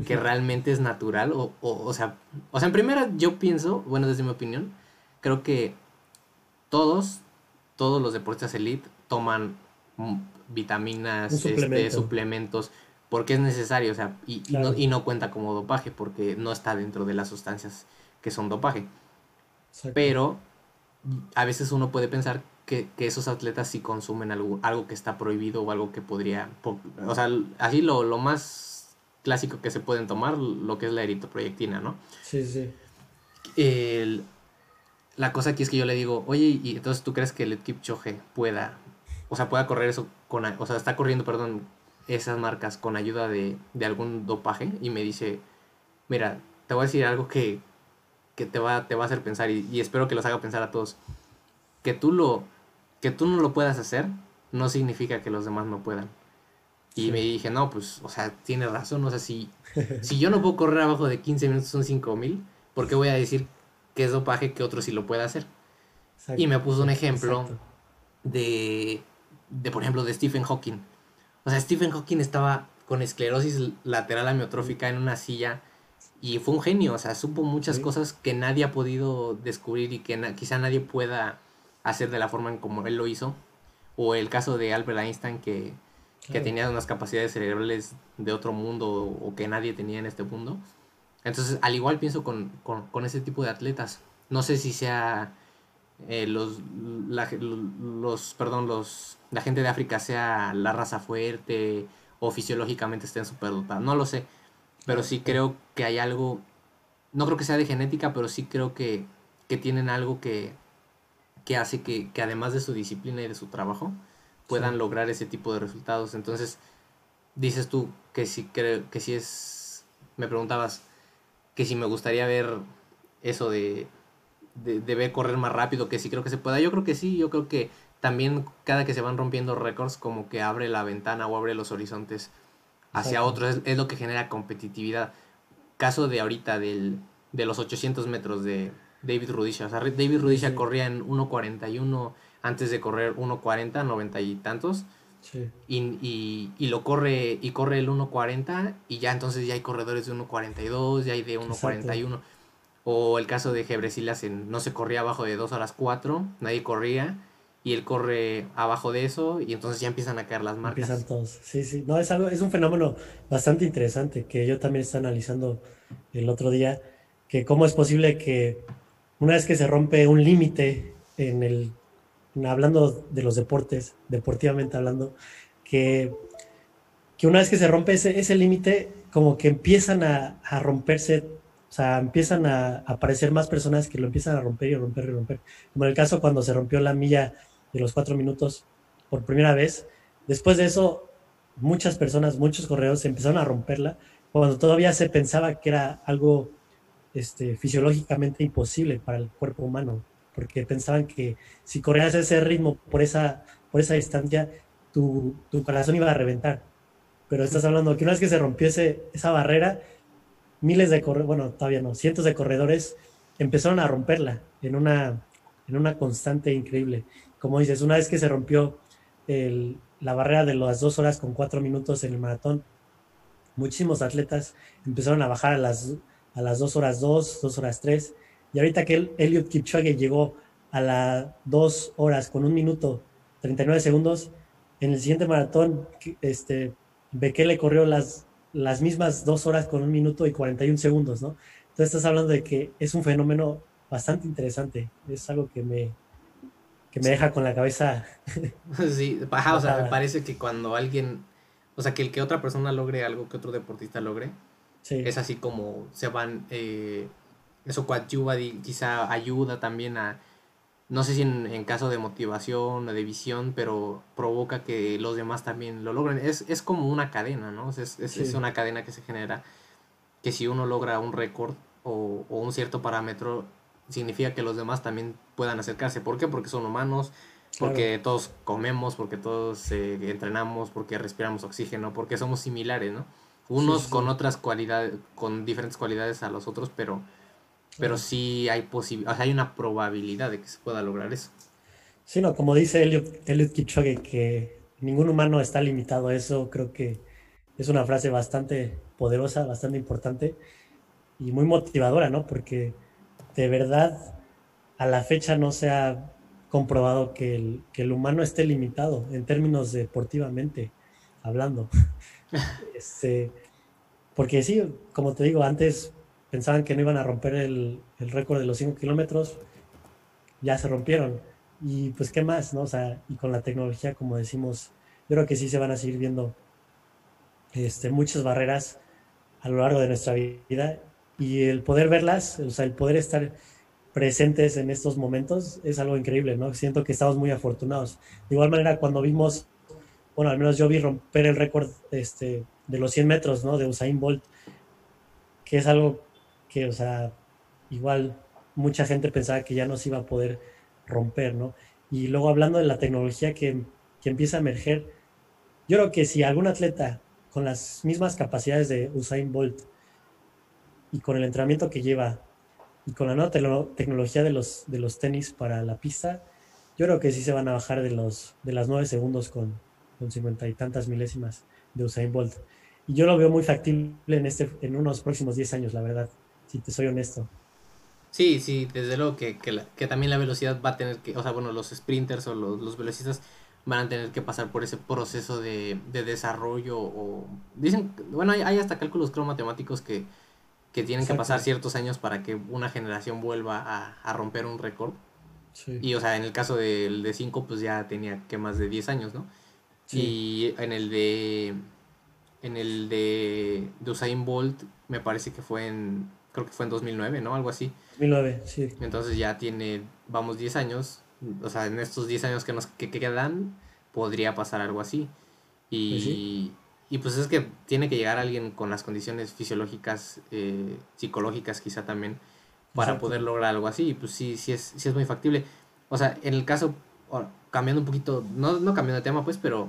que realmente es natural. O, o, o, sea, o sea, en primera yo pienso, bueno, desde mi opinión, creo que todos, todos los deportistas elite toman vitaminas, este, suplementos, porque es necesario, o sea, y, no, y no cuenta como dopaje, porque no está dentro de las sustancias que son dopaje. Pero a veces uno puede pensar que, esos atletas sí consumen algo, algo que está prohibido o algo que podría, o sea, así lo, lo más clásico que se pueden tomar, lo que es la eritroproyectina, ¿no? Sí, sí. la cosa aquí es que yo le digo, oye, ¿y entonces tú crees que el Kipchoge pueda, o sea, pueda correr eso con, o sea, está corriendo, perdón, esas marcas con ayuda de, de algún dopaje? Y me dice, mira, te voy a decir algo que, que te va, te va a hacer pensar y, espero que los haga pensar a todos. Que tú, lo, que tú no lo puedas hacer no significa que los demás no puedan. Y me dije, no, pues, o sea, tiene razón, o sea, si, (laughs) si yo no puedo correr abajo de 15 minutos son 5000, ¿por qué voy a decir que es dopaje que otro sí lo puede hacer? y me puso un ejemplo de, de, por ejemplo, de Stephen Hawking. O sea, Stephen Hawking estaba con esclerosis lateral amiotrófica en una silla y fue un genio, o sea, supo muchas cosas que nadie ha podido descubrir y que quizá nadie pueda hacer de la forma en como él lo hizo. O el caso de Albert Einstein que, tenía unas capacidades cerebrales de otro mundo o, que nadie tenía en este mundo. Entonces, al igual pienso con, ese tipo de atletas. No sé si sea eh, los, los, perdón, los, la gente de África sea la raza fuerte o fisiológicamente estén superdotados, no lo sé pero sí creo que hay algo, no creo que sea de genética, pero sí creo que, tienen algo que, que hace que, además de su disciplina y de su trabajo, puedan lograr ese tipo de resultados. Entonces, dices tú que si creo que si es, me preguntabas que si me gustaría ver eso de, de, de, ver correr más rápido, que si creo que se pueda. Yo creo que sí, yo creo que también cada que se van rompiendo récords como que abre la ventana o abre los horizontes hacia otros, es, lo que genera competitividad. Caso de ahorita del, de los 800 metros de David Rudisha. O sea, David Rudisha corría en 1.41 antes de correr 1.40, 90 y tantos. Y, y, lo corre y corre el 1.40 y ya entonces ya hay corredores de 1.42, ya hay de 1.41. O el caso de Gebresilas en no se corría abajo de 2 horas 4, nadie corría y él corre abajo de eso y entonces ya empiezan a caer las marcas. Empiezan todos, sí, sí. No, es algo, es un fenómeno bastante interesante que yo también estaba analizando el otro día, que cómo es posible que una vez que se rompe un límite en el, hablando de los deportes, deportivamente hablando, que, que una vez que se rompe ese, ese límite, como que empiezan a, a romperse o sea, empiezan a, aparecer más personas que lo empiezan a romper y romper y romper. Como en el caso cuando se rompió la milla de los cuatro minutos por primera vez. Después de eso, muchas personas, muchos correos empezaron a romperla cuando todavía se pensaba que era algo este, fisiológicamente imposible para el cuerpo humano, porque pensaban que si corrías ese ritmo por esa, por esa distancia, tu, tu corazón iba a reventar. Pero estás hablando que una vez que se rompió ese, esa barrera, miles de corredores, bueno, todavía no, cientos de corredores empezaron a romperla en una, en una constante increíble. Como dices, una vez que se rompió la barrera de las dos horas con cuatro minutos en el maratón, muchísimos atletas empezaron a bajar a las, a las dos horas dos, dos horas tres, y ahorita que el, Elliot Kipchoge llegó a las dos horas con un minuto 39 segundos, en el siguiente maratón, este, Bekele corrió las, las mismas dos horas con un minuto y 41 segundos, ¿no? Entonces estás hablando de que es un fenómeno bastante interesante, es algo que me, que me deja con la cabeza. (laughs) sí, baja, o sea, me parece que cuando alguien, o sea, que el que otra persona logre algo que otro deportista logre, Es así como se van, eh, eso coadyuva, quizá ayuda también a, no sé si en, caso de motivación o de visión, pero provoca que los demás también lo logren. Es, es como una cadena, ¿no? Es, es, una cadena que se genera, que si uno logra un récord o, o, un cierto parámetro, significa que los demás también puedan acercarse. ¿Por qué? Porque son humanos, porque todos comemos, porque todos eh, entrenamos, porque respiramos oxígeno, porque somos similares, ¿no? Unos con otras cualidades, con diferentes cualidades a los otros, pero pero sí hay posibilidad, hay una probabilidad de que se pueda lograr eso. Sí, no, como dice Eliot, Eliot Kipchoge, que ningún humano está limitado a eso, creo que es una frase bastante poderosa, bastante importante y muy motivadora, ¿no? Porque de verdad a la fecha no se ha comprobado que el, que el humano esté limitado en términos deportivamente hablando. (laughs) este, porque sí, como te digo, antes pensaban que no iban a romper el, récord de los 5 kilómetros, ya se rompieron. Y pues, ¿qué más? No? O sea, y con la tecnología, como decimos, yo creo que sí se van a seguir viendo este, muchas barreras a lo largo de nuestra vida. Y el poder verlas, o sea, el poder estar presentes en estos momentos es algo increíble, ¿no? Siento que estamos muy afortunados. De igual manera, cuando vimos, bueno, al menos yo vi romper el récord este, de los 100 metros, ¿no? De Usain Bolt, que es algo que, o sea, igual mucha gente pensaba que ya no se iba a poder romper, ¿no? Y luego hablando de la tecnología que, empieza a emerger, yo creo que si algún atleta con las mismas capacidades de Usain Bolt y con el entrenamiento que lleva y con la nueva tecnología de los, de los tenis para la pista, yo creo que sí se van a bajar de, los, de las nueve segundos con, con cincuenta y tantas milésimas de Usain Bolt. Y yo lo veo muy factible en, este, en unos próximos diez años, la verdad si te soy honesto. Sí, sí, desde luego que, que, también la velocidad va a tener que, o sea, bueno, los sprinters o los, los velocistas van a tener que pasar por ese proceso de, desarrollo o dicen, bueno, hay, hasta cálculos cromatemáticos que, que tienen que pasar ciertos años para que una generación vuelva a, romper un récord. Y, o sea, en el caso del de 5, pues ya tenía que más de 10 años, ¿no? Y en el de en el de, de Usain Bolt me parece que fue en creo que fue en 2009, ¿no? Algo así. 2009, sí. Entonces ya tiene, vamos, 10 años. O sea, en estos 10 años que nos que quedan, podría pasar algo así. Y, pues y pues es que tiene que llegar alguien con las condiciones fisiológicas, eh, psicológicas quizá también, para poder lograr algo así. Y pues sí, sí es, sí es muy factible. O sea, en el caso, cambiando un poquito, no, no cambiando de tema, pues, pero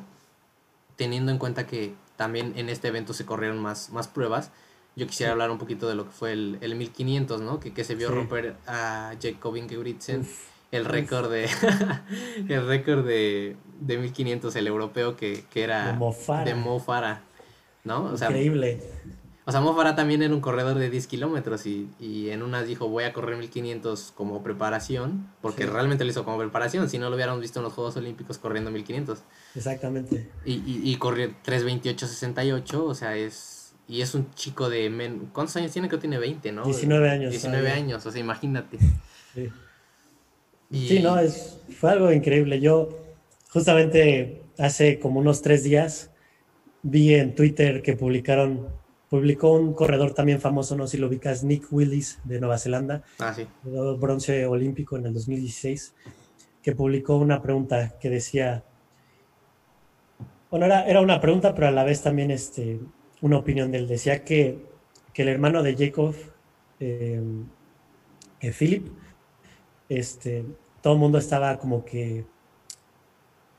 teniendo en cuenta que también en este evento se corrieron más, más pruebas, yo quisiera hablar un poquito de lo que fue el, el 1500, ¿no? Que, que se vio romper a Jacob Ingebrigtsen el récord de (laughs) el récord de, de 1500 el europeo que, que era de Mofara, ¿no? O sea, Increíble. O sea, Mofara también era un corredor de 10 kilómetros y, y, en unas dijo voy a correr 1500 como preparación, porque realmente lo hizo como preparación, si no lo hubiéramos visto en los Juegos Olímpicos corriendo 1500. Exactamente. Y, y, y corrió 328.68, o sea, es y es un chico de... Men... ¿Cuántos años tiene? Creo que tiene 20, ¿no? 19 años. 19 años, o sea, imagínate. (laughs) Sí. Sí, no, es, fue algo increíble. Yo justamente hace como unos tres días vi en Twitter que publicaron, publicó un corredor también famoso, no sé si lo ubicas, Nick Willis de Nueva Zelanda, ah, sí. bronce olímpico en el 2016, que publicó una pregunta que decía, bueno, era, era una pregunta, pero a la vez también este, una opinión de él. Decía que, el hermano de Jacob, eh, Philip, este, todo el mundo estaba como que,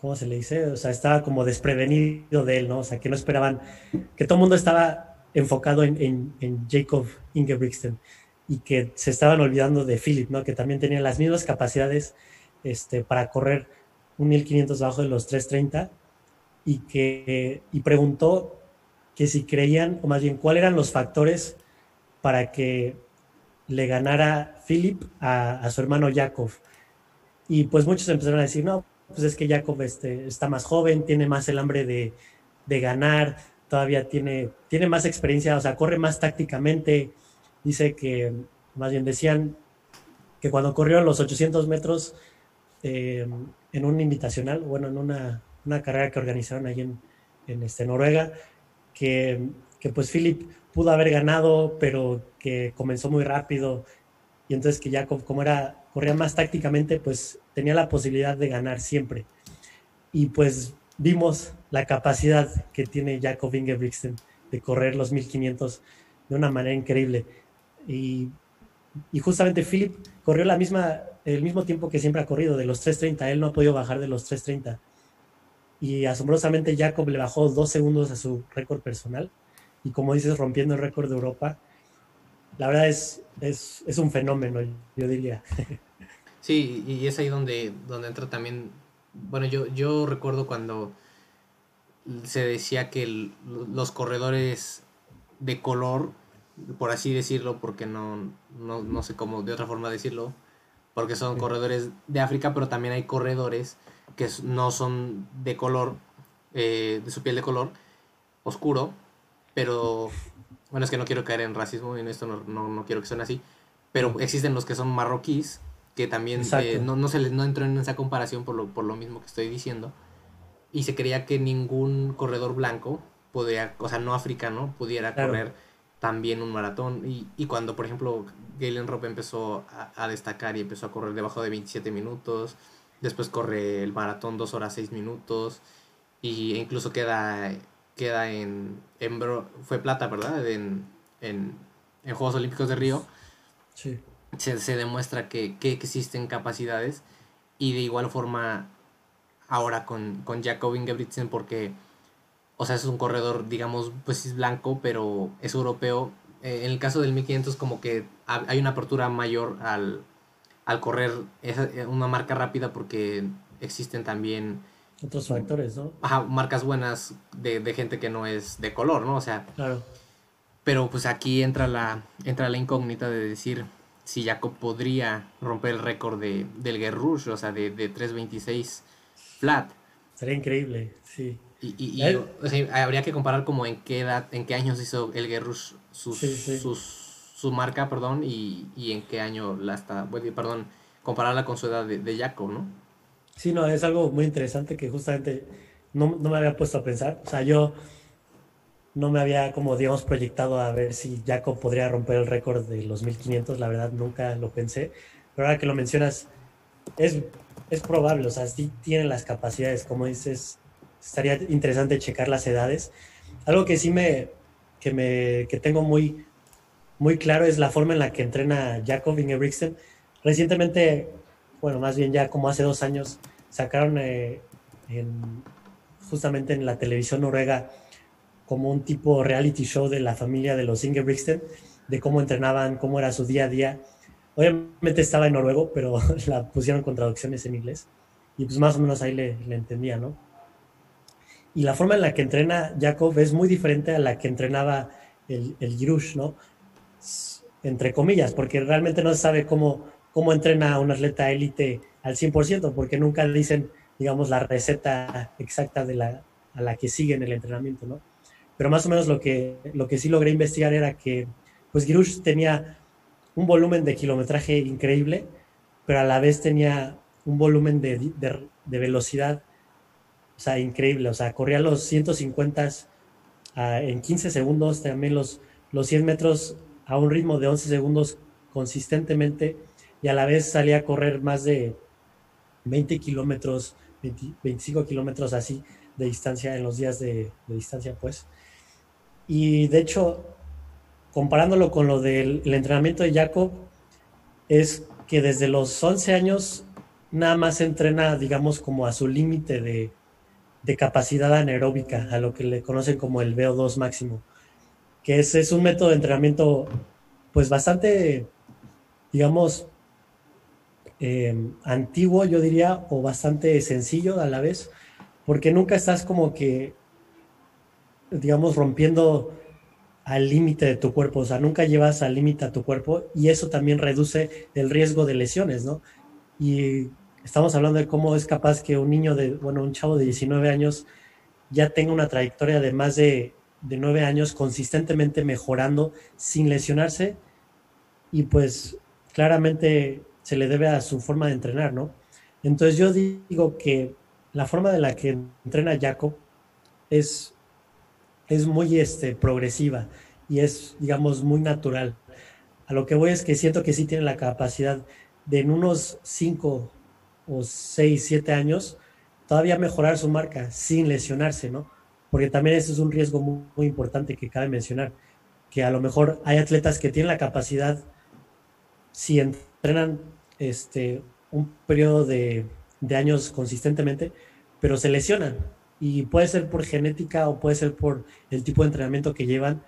¿cómo se le dice? O sea, estaba como desprevenido de él, ¿no? O sea, que no esperaban, que todo el mundo estaba enfocado en, en, Jacob Ingebrigtsen y que se estaban olvidando de Philip, ¿no? Que también tenía las mismas capacidades este, para correr un 1500 bajo de los 330 y que y preguntó que si creían, o más bien, cuáles eran los factores para que le ganara Philip a, su hermano Jacob. Y pues muchos empezaron a decir, no, pues es que Jacob este, está más joven, tiene más el hambre de, ganar, todavía tiene, tiene más experiencia, o sea, corre más tácticamente. Dice que, más bien decían que cuando corrió los 800 metros eh, en un invitacional, bueno, en una, carrera que organizaron ahí en, en este, Noruega, que, que pues Philip pudo haber ganado, pero que comenzó muy rápido y entonces que Jacob, como era, corría más tácticamente, pues tenía la posibilidad de ganar siempre. Y pues vimos la capacidad que tiene Jacob Ingebrigtsen de correr los 1500 de una manera increíble. Y, y justamente Philip corrió la misma, el mismo tiempo que siempre ha corrido, de los 3.30. Él no ha podido bajar de los 3.30. Y asombrosamente Jacob le bajó dos segundos a su récord personal. Y como dices, rompiendo el récord de Europa. La verdad es, es, es un fenómeno, yo diría. (laughs) Sí, y es ahí donde, donde entra también, bueno, yo, yo recuerdo cuando se decía que los corredores de color, por así decirlo, porque no, no, no, sé cómo, de otra forma decirlo, porque son corredores de África, pero también hay corredores que no son de color, eh, de su piel de color oscuro, pero bueno, es que no quiero caer en racismo, y en esto no, no, no quiero que suene así, pero existen los que son marroquíes que también eh, no, no, se les, no entró en esa comparación por lo, por lo mismo que estoy diciendo. Y se creía que ningún corredor blanco podía, o sea, no africano, pudiera correr también un maratón. Y, y, cuando, por ejemplo, Galen Rope empezó a, destacar y empezó a correr debajo de 27 minutos, después corre el maratón 2 horas 6 minutos, y incluso queda, queda en, en fue plata, ¿verdad? En, en, en Juegos Olímpicos de Río. Sí se, demuestra que, existen capacidades y de igual forma ahora con, con Jacob Ingebrigtsen porque, o sea, es un corredor, digamos, pues es blanco, pero es europeo. Eh, en el caso del 1500 como que hay una apertura mayor al, al correr eh, una marca rápida porque existen también... Otros factores, ¿no? marcas buenas de, de gente que no es de color, ¿no? O sea... Claro. Pero pues aquí entra la, entra la incógnita de decir, si Jacob podría romper el récord de, del Guerrush, o sea, de, de 3.26 flat. Sería increíble, sí. Y, y, habría que comparar como en qué edad, en qué años hizo el Guerrush sus, su marca, perdón, y, y, en qué año la está, perdón, compararla con su edad de, de ¿no? Sí, no, es algo muy interesante que justamente no, no me había puesto a pensar. O sea, yo no me había, como digamos, proyectado a ver si Jacob podría romper el récord de los 1500, la verdad nunca lo pensé, pero ahora que lo mencionas, es, es probable, o sea, sí tienen las capacidades, como dices, estaría interesante checar las edades. Algo que sí me, que me, que tengo muy, muy claro es la forma en la que entrena Jacob Ingebrigtsen. Recientemente, bueno, más bien ya como hace dos años, sacaron eh, justamente en la televisión noruega como un tipo reality show de la familia de los Ingebrigtsen, de cómo entrenaban, cómo era su día a día. Obviamente estaba en noruego, pero (laughs) la pusieron con traducciones en inglés. Y pues más o menos ahí le, le entendía, ¿no? Y la forma en la que entrena Jacob es muy diferente a la que entrenaba el, el Girush, ¿no? Entre comillas, porque realmente no se sabe cómo, cómo entrena a un atleta élite al 100%, porque nunca dicen, digamos, la receta exacta de la, a la que siguen el entrenamiento, ¿no? pero más o menos lo que, lo que sí logré investigar era que pues Girush tenía un volumen de kilometraje increíble, pero a la vez tenía un volumen de, de, velocidad, o sea, increíble, o sea, corría los 150 ah, en 15 segundos, también los, los 100 metros a un ritmo de 11 segundos consistentemente y a la vez salía a correr más de 20 kilómetros, 25 kilómetros así de distancia en los días de, de distancia, pues. Y de hecho, comparándolo con lo del entrenamiento de Jacob, es que desde los 11 años nada más entrena, digamos, como a su límite de, capacidad anaeróbica, a lo que le conocen como el VO2 máximo, que es, es un método de entrenamiento pues bastante, digamos, em, antiguo, yo diría, o bastante sencillo a la vez, porque nunca estás como que digamos, rompiendo al límite de tu cuerpo, o sea, nunca llevas al límite a tu cuerpo y eso también reduce el riesgo de lesiones, ¿no? Y estamos hablando de cómo es capaz que un niño de, bueno, un chavo de 19 años ya tenga una trayectoria de más de, de 9 años consistentemente mejorando sin lesionarse y pues claramente se le debe a su forma de entrenar, ¿no? Entonces yo digo que la forma de la que entrena Jacob es es muy este, progresiva y es, digamos, muy natural. A lo que voy es que siento que sí tiene la capacidad de en unos 5 o 6, 7 años todavía mejorar su marca sin lesionarse, ¿no? Porque también ese es un riesgo muy, importante que cabe mencionar, que a lo mejor hay atletas que tienen la capacidad, si entrenan este, un periodo de, de años consistentemente, pero se lesionan. Y puede ser por genética o puede ser por el tipo de entrenamiento que llevan,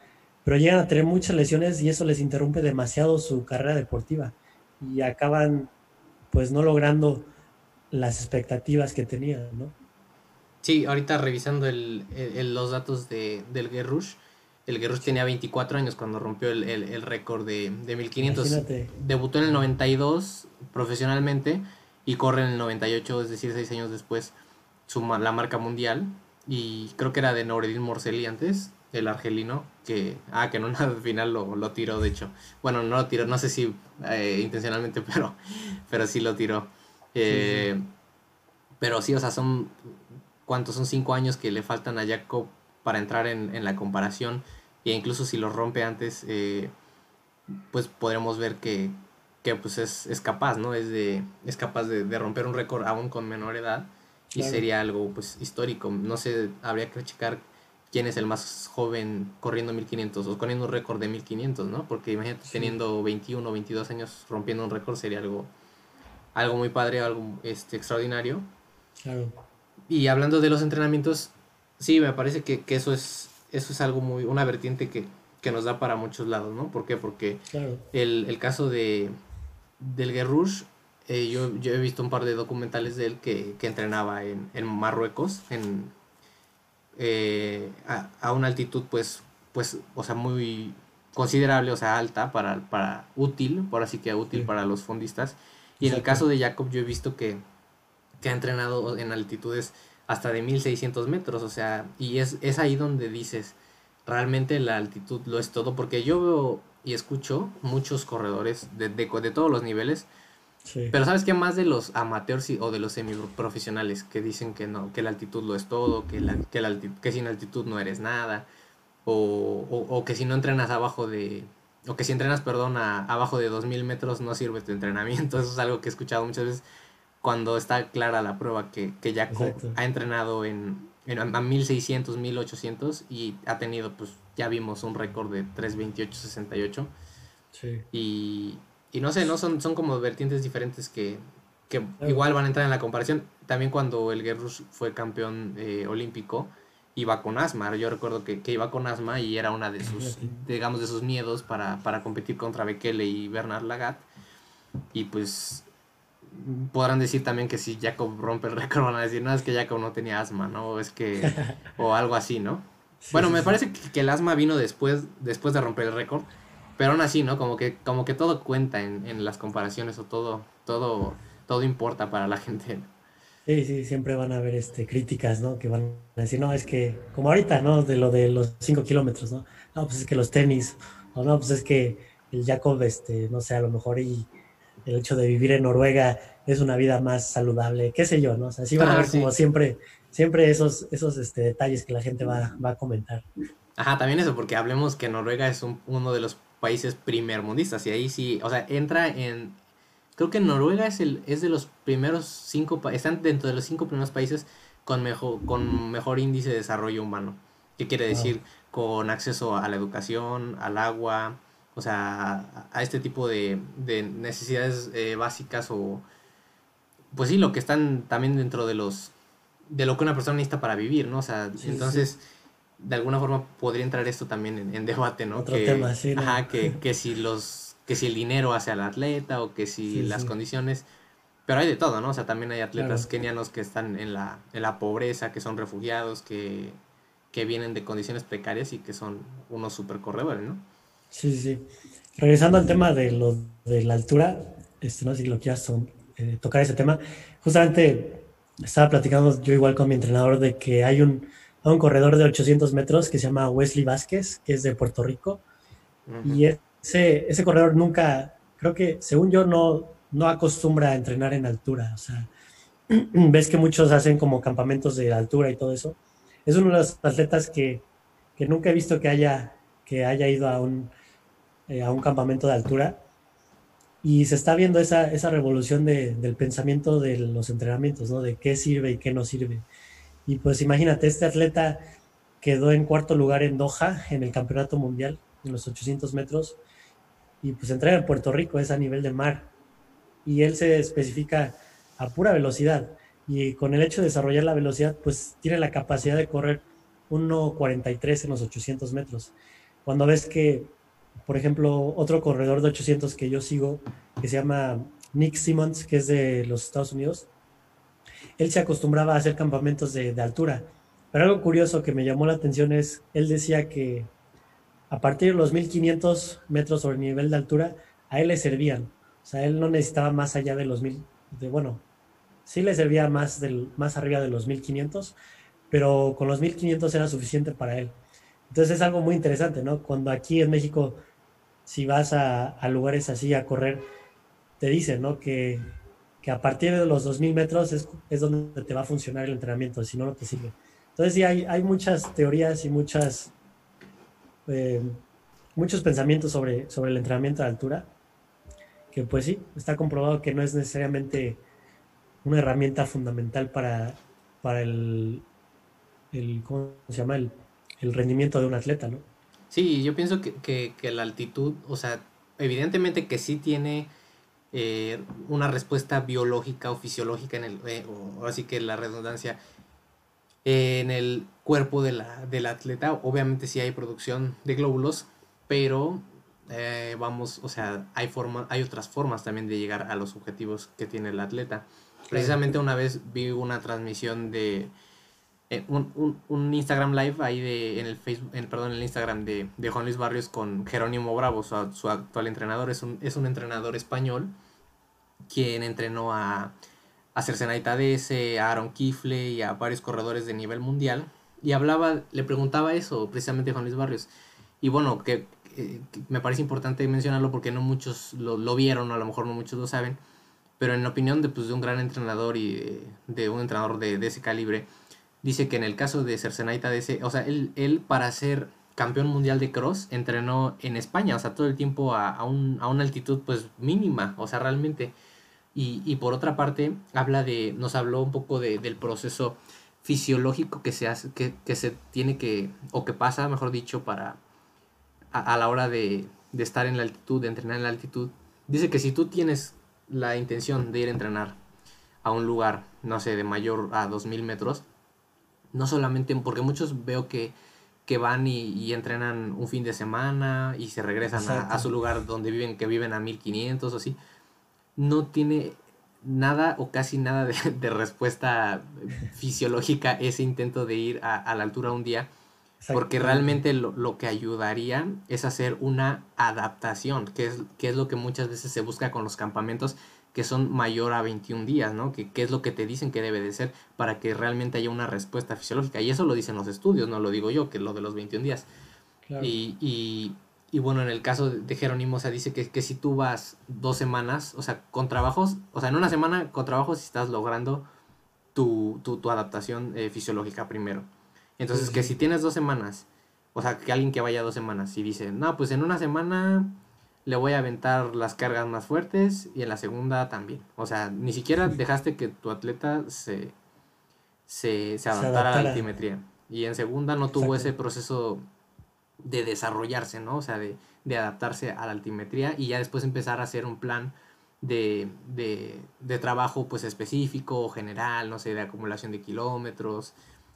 pero llegan a tener muchas lesiones y eso les interrumpe demasiado su carrera deportiva y acaban pues no logrando las expectativas que tenían, ¿no? Sí, ahorita revisando el, los datos de, del Guerrush, el Guerrush tenía 24 años cuando rompió el, el récord de, de 1500. Debutó en el 92 profesionalmente y corre en el 98, es decir, seis años después, su, la marca mundial. Y creo que era de Noureddin Morcelli antes, el argelino, que, ah, que en una (laughs) final lo, lo tiró, de hecho. Bueno, no lo tiró, no sé si eh, intencionalmente, (laughs) pero, pero sí lo tiró. Eh, pero sí, o sea, son, ¿cuántos? Son cinco años que le faltan a Jacob para entrar en, en la comparación. E incluso si lo rompe antes, eh, pues podremos ver que, que pues es, es, capaz, ¿no? Es, de, es capaz de, de romper un récord aún con menor edad y sería algo pues histórico. No sé, habría que checar quién es el más joven corriendo 1500 o corriendo un récord de 1500, ¿no? Porque imagínate teniendo 21 o 22 años rompiendo un récord sería algo algo muy padre, algo este extraordinario. Claro. Y hablando de los entrenamientos, sí, me parece que, que eso es eso es algo muy una vertiente que, que nos da para muchos lados, ¿no? ¿Por qué? Porque el, el caso de, del Guerrush, eh, yo, he visto un par de documentales de él que, entrenaba en, Marruecos, en, eh, a, una altitud pues, pues, o sea, muy considerable, o sea, alta para, para útil, por así que útil para los fondistas. Y en el caso de Jacob yo he visto que, que ha entrenado en altitudes hasta de 1600 metros, o sea, y es, es ahí donde dices, realmente la altitud lo es todo, porque yo veo y escucho muchos corredores de, de, de todos los niveles. Pero sabes que más de los amateurs o de los semiprofesionales que dicen que no, que la altitud lo es todo, que, la, que, la, que sin altitud no eres nada, o, o, que si no entrenas abajo de, o que si entrenas, perdón, a, abajo de 2000 metros no sirve tu entrenamiento. (laughs) Eso es algo que he escuchado muchas veces cuando está clara la prueba que, que Jaco ha entrenado en, en, a 1600, 1800 y ha tenido pues ya vimos un récord de 3.28.68. Sí. Y, y no sé, ¿no? Son, son como vertientes diferentes que, que igual van a entrar en la comparación. También cuando el Guerrus fue campeón eh, olímpico, iba con asma. Yo recuerdo que, que, iba con asma y era una de sus, digamos, de sus miedos para, para competir contra Bekele y Bernard Lagat. Y pues podrán decir también que si Jacob rompe el récord van a decir, no, es que Jacob no tenía asma, ¿no? O es que, (laughs) o algo así, ¿no? bueno, me parece que, el asma vino después, después de romper el récord, pero aún así, ¿no? Como que, como que todo cuenta en, en las comparaciones o todo, todo, todo importa para la gente. Sí, sí, siempre van a haber este, críticas, ¿no? Que van a decir, no, es que, como ahorita, ¿no? De lo de los 5 kilómetros, ¿no? No, pues es que los tenis, o no, pues es que el Jacob, este, no sé, a lo mejor y el hecho de vivir en Noruega es una vida más saludable, qué sé yo, ¿no? O sea, sí van a ver como siempre siempre esos, esos este, detalles que la gente va, va, a comentar. Ajá, también eso, porque hablemos que Noruega es uno de los países primermundistas y ahí sí, o sea, entra en... Creo que Noruega es, el, es de los primeros cinco, están dentro de los cinco primeros países con mejor, con mejor índice de desarrollo humano. ¿Qué quiere decir? Con acceso a la educación, al agua, o sea, a, este tipo de, de necesidades eh, básicas o, pues sí, lo que están también dentro de los de lo que una persona necesita para vivir, ¿no? O sea, entonces, de alguna forma podría entrar esto también en, debate, ¿no? Otro tema, sí. Ajá, que, (laughs) que, si los, que si el dinero hace al atleta o que si las condiciones, pero hay de todo, ¿no? O sea, también hay atletas kenianos que están en la, en la pobreza, que son refugiados, que, que vienen de condiciones precarias y que son unos super corredores, ¿no? Sí, sí. Regresando al tema de lo de la altura, este, no sé si lo quieras eh, tocar ese tema, justamente estaba platicando yo igual con mi entrenador de que hay un, un corredor de 800 metros que se llama Wesley Vázquez, que es de Puerto Rico. Y ese, ese corredor nunca, creo que según yo, no, no acostumbra a entrenar en altura. O sea, (clears throat) ves que muchos hacen como campamentos de altura y todo eso. Es uno de los atletas que que nunca he visto que haya, que haya ido a un, eh, a un campamento de altura. Y se está viendo esa, esa revolución de, del pensamiento de los entrenamientos, ¿no? De qué sirve y qué no sirve. Y pues imagínate, este atleta quedó en cuarto lugar en Doha, en el campeonato mundial, en los 800 metros. Y pues entrena en Puerto Rico, es a nivel de mar. Y él se especifica a pura velocidad. Y con el hecho de desarrollar la velocidad, pues tiene la capacidad de correr 1.43 en los 800 metros. Cuando ves que, por ejemplo, otro corredor de 800 que yo sigo, que se llama Nick Simmons, que es de los Estados Unidos, él se acostumbraba a hacer campamentos de, altura. Pero algo curioso que me llamó la atención es, él decía que a partir de los 1500 metros sobre el nivel de altura, a él le servían. O sea, él no necesitaba más allá de los mil, de, bueno, sí le servía más, del, más arriba de los 1500, pero con los 1500 era suficiente para él. Entonces es algo muy interesante, ¿no? Cuando aquí en México, si vas a, lugares así a correr, te dicen, ¿no? Que, a partir de los 2000 metros es, donde te va a funcionar el entrenamiento, si no, no te sirve. Entonces sí, hay, hay muchas teorías y muchas, eh, muchos pensamientos sobre, sobre el entrenamiento de altura, que pues sí, está comprobado que no es necesariamente una herramienta fundamental para, para el, el, ¿cómo se llama? El, rendimiento de un atleta, ¿no? Sí, yo pienso que, la altitud, o sea, evidentemente que sí tiene eh, una respuesta biológica o fisiológica en el, eh, o así que la redundancia, en el cuerpo de la, del atleta, obviamente sí hay producción de glóbulos, pero eh, vamos, o sea, hay, forma, hay otras formas también de llegar a los objetivos que tiene el atleta. Precisamente una vez vi una transmisión de eh, un, un, Instagram Live ahí de, en el Facebook, en, perdón, en el Instagram de, de, Juan Luis Barrios con Jerónimo Bravo, su, su, actual entrenador. Es un, es un entrenador español quien entrenó a, a Cercenaita DS, a Aaron Kifle y a varios corredores de nivel mundial. Y hablaba, le preguntaba eso precisamente a Juan Luis Barrios. Y bueno, que, me parece importante mencionarlo porque no muchos lo, lo vieron, a lo mejor no muchos lo saben pero en opinión de, pues, de un gran entrenador y de, un entrenador de, ese calibre, dice que en el caso de Cercenaita ese, o sea, él, él para ser campeón mundial de cross entrenó en España, o sea, todo el tiempo a, a, un, a una altitud pues mínima, o sea, realmente. Y, y, por otra parte, habla de, nos habló un poco de, del proceso fisiológico que se hace, que, que, se tiene que, o que pasa, mejor dicho, para, a, a la hora de, de estar en la altitud, de entrenar en la altitud. Dice que si tú tienes la intención de ir a entrenar a un lugar, no sé, de mayor a 2000 metros, no solamente porque muchos veo que, que van y, entrenan un fin de semana y se regresan a, su lugar donde viven, que viven a 1500 o así, no tiene nada o casi nada de, (laughs) respuesta fisiológica ese intento de ir a, la altura un día porque realmente lo, lo, que ayudaría es hacer una adaptación, que es, que es lo que muchas veces se busca con los campamentos que son mayor a 21 días, ¿no? Que, es lo que te dicen que debe de ser para que realmente haya una respuesta fisiológica. Y eso lo dicen los estudios, no lo digo yo, que lo de los 21 días. Y, y, y, bueno, en el caso de Jerónimo, o sea, dice que, que si tú vas dos semanas, o sea, con trabajos, o sea, en una semana con trabajos estás logrando tu, tu, tu adaptación eh, fisiológica primero. Entonces, que si tienes dos semanas, o sea, que alguien que vaya dos semanas y dice, no, pues en una semana le voy a aventar las cargas más fuertes y en la segunda también. O sea, ni siquiera (laughs) dejaste que tu atleta se, se, adaptara a la altimetría. Y en segunda no tuvo ese proceso de desarrollarse, ¿no? O sea, de, de, adaptarse a la altimetría y ya después empezar a hacer un plan de, de, de trabajo pues específico general, no sé, de acumulación de kilómetros,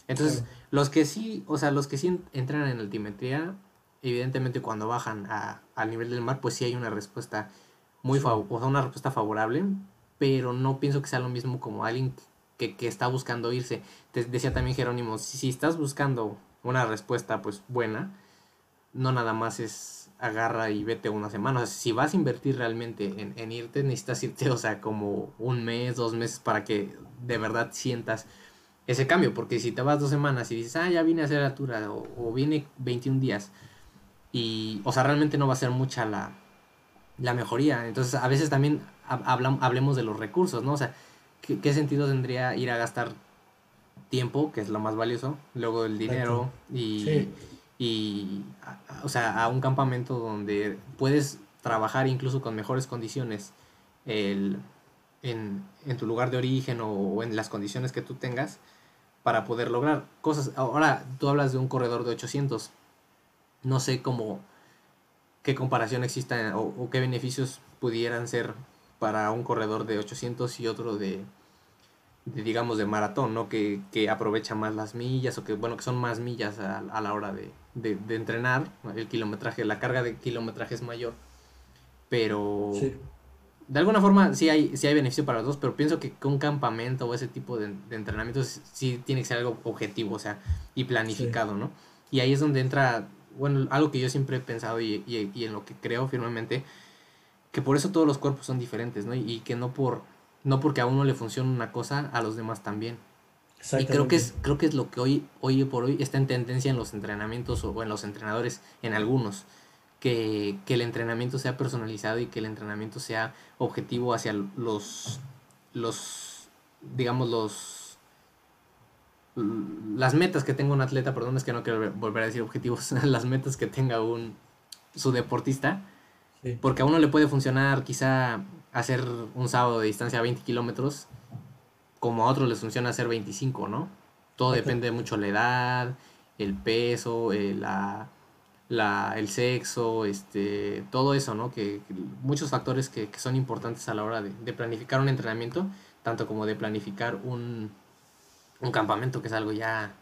entonces, los que sí, o sea, los que sí entran en altimetría, evidentemente cuando bajan a, al nivel del mar, pues sí hay una respuesta muy o sea, una respuesta favorable, pero no pienso que sea lo mismo como alguien que, que está buscando irse. Te decía también Jerónimo, si, estás buscando una respuesta pues buena, no nada más es agarra y vete una semana. Si vas a invertir realmente en, en irte, necesitas irte, o sea, como un mes, dos meses para que de verdad sientas ese cambio, porque si te vas dos semanas y dices, ah, ya vine a hacer altura, o, o vine 21 días, y, o sea, realmente no va a ser mucha la, la mejoría. Entonces, a veces también hablemos de los recursos, ¿no? O sea, ¿qué, sentido tendría ir a gastar tiempo, que es lo más valioso, luego el dinero y, y, o sea, a un campamento donde puedes trabajar incluso con mejores condiciones el, en, tu lugar de origen o, en las condiciones que tú tengas para poder lograr cosas. Ahora, tú hablas de un corredor de 800. No sé cómo, qué comparación exista o, qué beneficios pudieran ser para un corredor de 800 y otro de, digamos, de maratón, ¿no? Que, aprovecha más las millas o que, bueno, que son más millas a, la hora de, de, entrenar. El kilometraje, la carga de kilometraje es mayor. Pero de alguna forma sí hay, sí hay beneficio para los dos, pero pienso que un campamento o ese tipo de, de entrenamientos sí tiene que ser algo objetivo, o sea, y planificado, ¿no? Y ahí es donde entra, bueno, algo que yo siempre he pensado y, y, en lo que creo firmemente, que por eso todos los cuerpos son diferentes, ¿no? Y, que no por no porque a uno le funciona una cosa, a los demás también. Y creo que es creo que es lo que hoy hoy por hoy está en tendencia en los entrenamientos o en los entrenadores en algunos que, el entrenamiento sea personalizado y que el entrenamiento sea objetivo hacia los, los digamos, los, las metas que tenga un atleta, perdón, es que no quiero volver a decir objetivos, (laughs) las metas que tenga un, su deportista, porque a uno le puede funcionar quizá hacer un sábado de distancia a 20 kilómetros, como a otros les funciona hacer 25, ¿no? Todo depende mucho de la edad, el peso, eh, la la, el sexo, este, todo eso, ¿no? Que, muchos factores que, son importantes a la hora de, planificar un entrenamiento, tanto como de planificar un, un, campamento, que es algo ya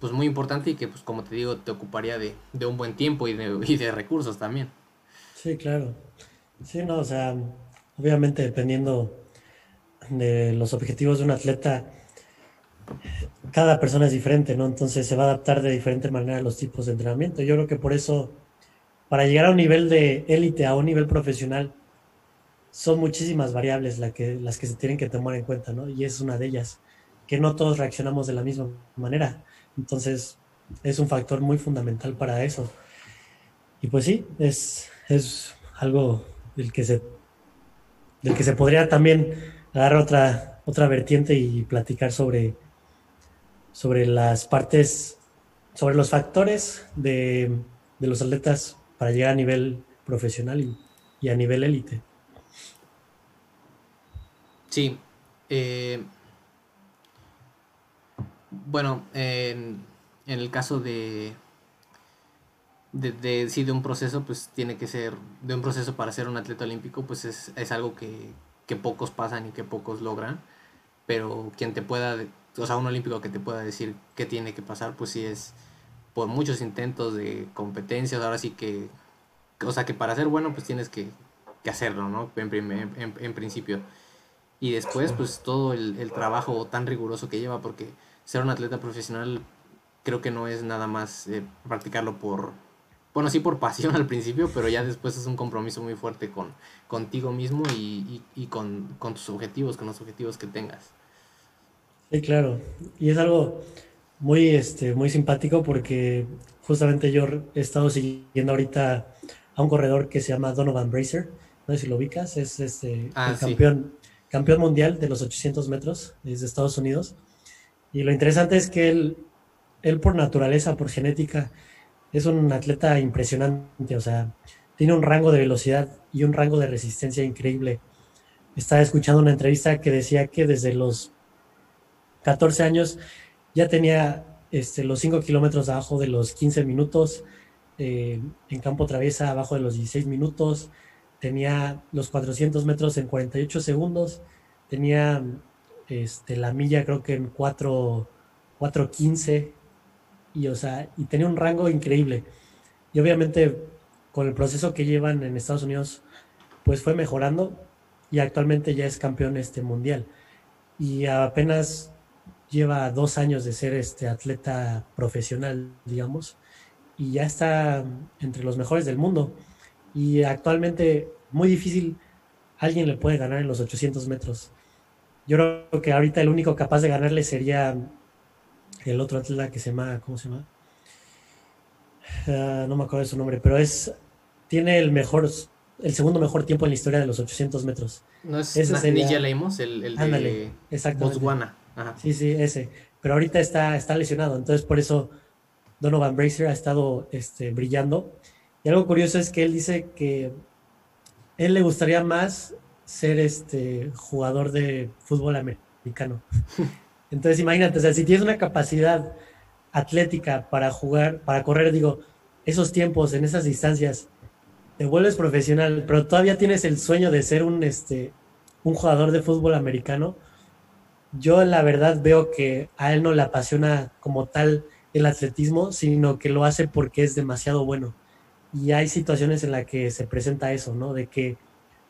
pues muy importante y que pues como te digo te ocuparía de, de un buen tiempo y de, (laughs) y de recursos también. Sí, claro. Sí, no, o sea, obviamente dependiendo de los objetivos de un atleta, cada persona es diferente, ¿no? Entonces se va a adaptar de diferente manera a los tipos de entrenamiento. Yo creo que por eso, para llegar a un nivel de élite, a un nivel profesional, son muchísimas variables la que, las que se tienen que tomar en cuenta, ¿no? Y es una de ellas, que no todos reaccionamos de la misma manera. Entonces, es un factor muy fundamental para eso. Y pues sí, es, es algo del que se, del que se podría también dar otra, otra vertiente y platicar sobre sobre las partes, sobre los factores de, los atletas para llegar a nivel profesional y, a nivel élite. Sí. Eh, bueno, en, el caso de, de, de, sí, de un proceso, pues tiene que ser, de un proceso para ser un atleta olímpico, pues es, es algo que, que, pocos pasan y que pocos logran, pero quien te pueda o sea, un olímpico que te pueda decir qué tiene que pasar, pues sí es por muchos intentos de competencias, ahora sí que, o sea, que para ser bueno, pues tienes que, hacerlo, ¿no? En, principio. Y después, pues todo el, trabajo tan riguroso que lleva, porque ser un atleta profesional creo que no es nada más eh, practicarlo por, bueno, sí por pasión (laughs) al principio, pero ya después es un compromiso muy fuerte con contigo mismo y, con, con tus objetivos, con los objetivos que tengas. Sí, claro. Y es algo muy, este, muy simpático porque justamente yo he estado siguiendo ahorita a un corredor que se llama Donovan Bracer. No sé si lo ubicas, es este, ah, el campeón, campeón mundial de los 800 metros, desde Estados Unidos. Y lo interesante es que él, él por naturaleza, por genética, es un atleta impresionante, o sea, tiene un rango de velocidad y un rango de resistencia increíble. Estaba escuchando una entrevista que decía que desde los 14 años ya tenía este, los 5 kilómetros abajo de los 15 minutos, eh, en campo traviesa abajo de los 16 minutos, tenía los 400 metros en 48 segundos, tenía este, la milla creo que en 4, 4.15 y, o sea, y tenía un rango increíble. Y obviamente con el proceso que llevan en Estados Unidos, pues fue mejorando y actualmente ya es campeón este mundial. Y apenas lleva dos años de ser este atleta profesional, digamos, y ya está entre los mejores del mundo. Y actualmente muy difícil alguien le puede ganar en los 800 metros. Yo creo que ahorita el único capaz de ganarle sería el otro atleta que se llama, ¿cómo se llama? Ah, no me acuerdo de su nombre, pero es tiene el mejor, el segundo mejor tiempo en la historia de los 800 metros. No es Ese sería... Leimos, el, el de Botswana. Sí, sí, ese. Pero ahorita está, está lesionado, entonces por eso Donovan Bracer ha estado este, brillando. Y algo curioso es que él dice que él le gustaría más ser este jugador de fútbol americano. Entonces imagínate, o sea, si tienes una capacidad atlética para jugar, para correr, digo, esos tiempos, en esas distancias, te vuelves profesional, pero todavía tienes el sueño de ser un, este, un jugador de fútbol americano, yo la verdad veo que a él no le apasiona como tal el atletismo, sino que lo hace porque es demasiado bueno. Y hay situaciones en las que se presenta eso, ¿no? De que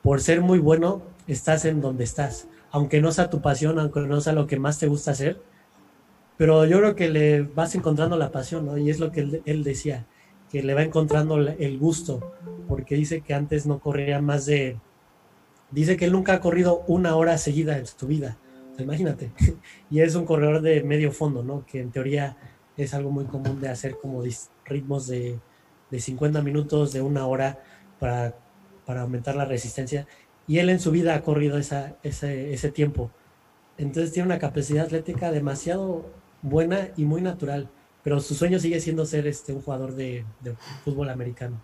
por ser muy bueno estás en donde estás, aunque no sea tu pasión, aunque no sea lo que más te gusta hacer, pero yo creo que le vas encontrando la pasión, ¿no? Y es lo que él, decía, que le va encontrando el gusto, porque dice que antes no corría más de... Dice que él nunca ha corrido una hora seguida en su vida, imagínate. (laughs) y es un corredor de medio fondo, ¿no? Que en teoría es algo muy común de hacer como ritmos de, de 50 minutos, de una hora, para, para, aumentar la resistencia. Y él en su vida ha corrido esa, ese, ese tiempo. Entonces tiene una capacidad atlética demasiado buena y muy natural, pero su sueño sigue siendo ser este, un jugador de, fútbol americano.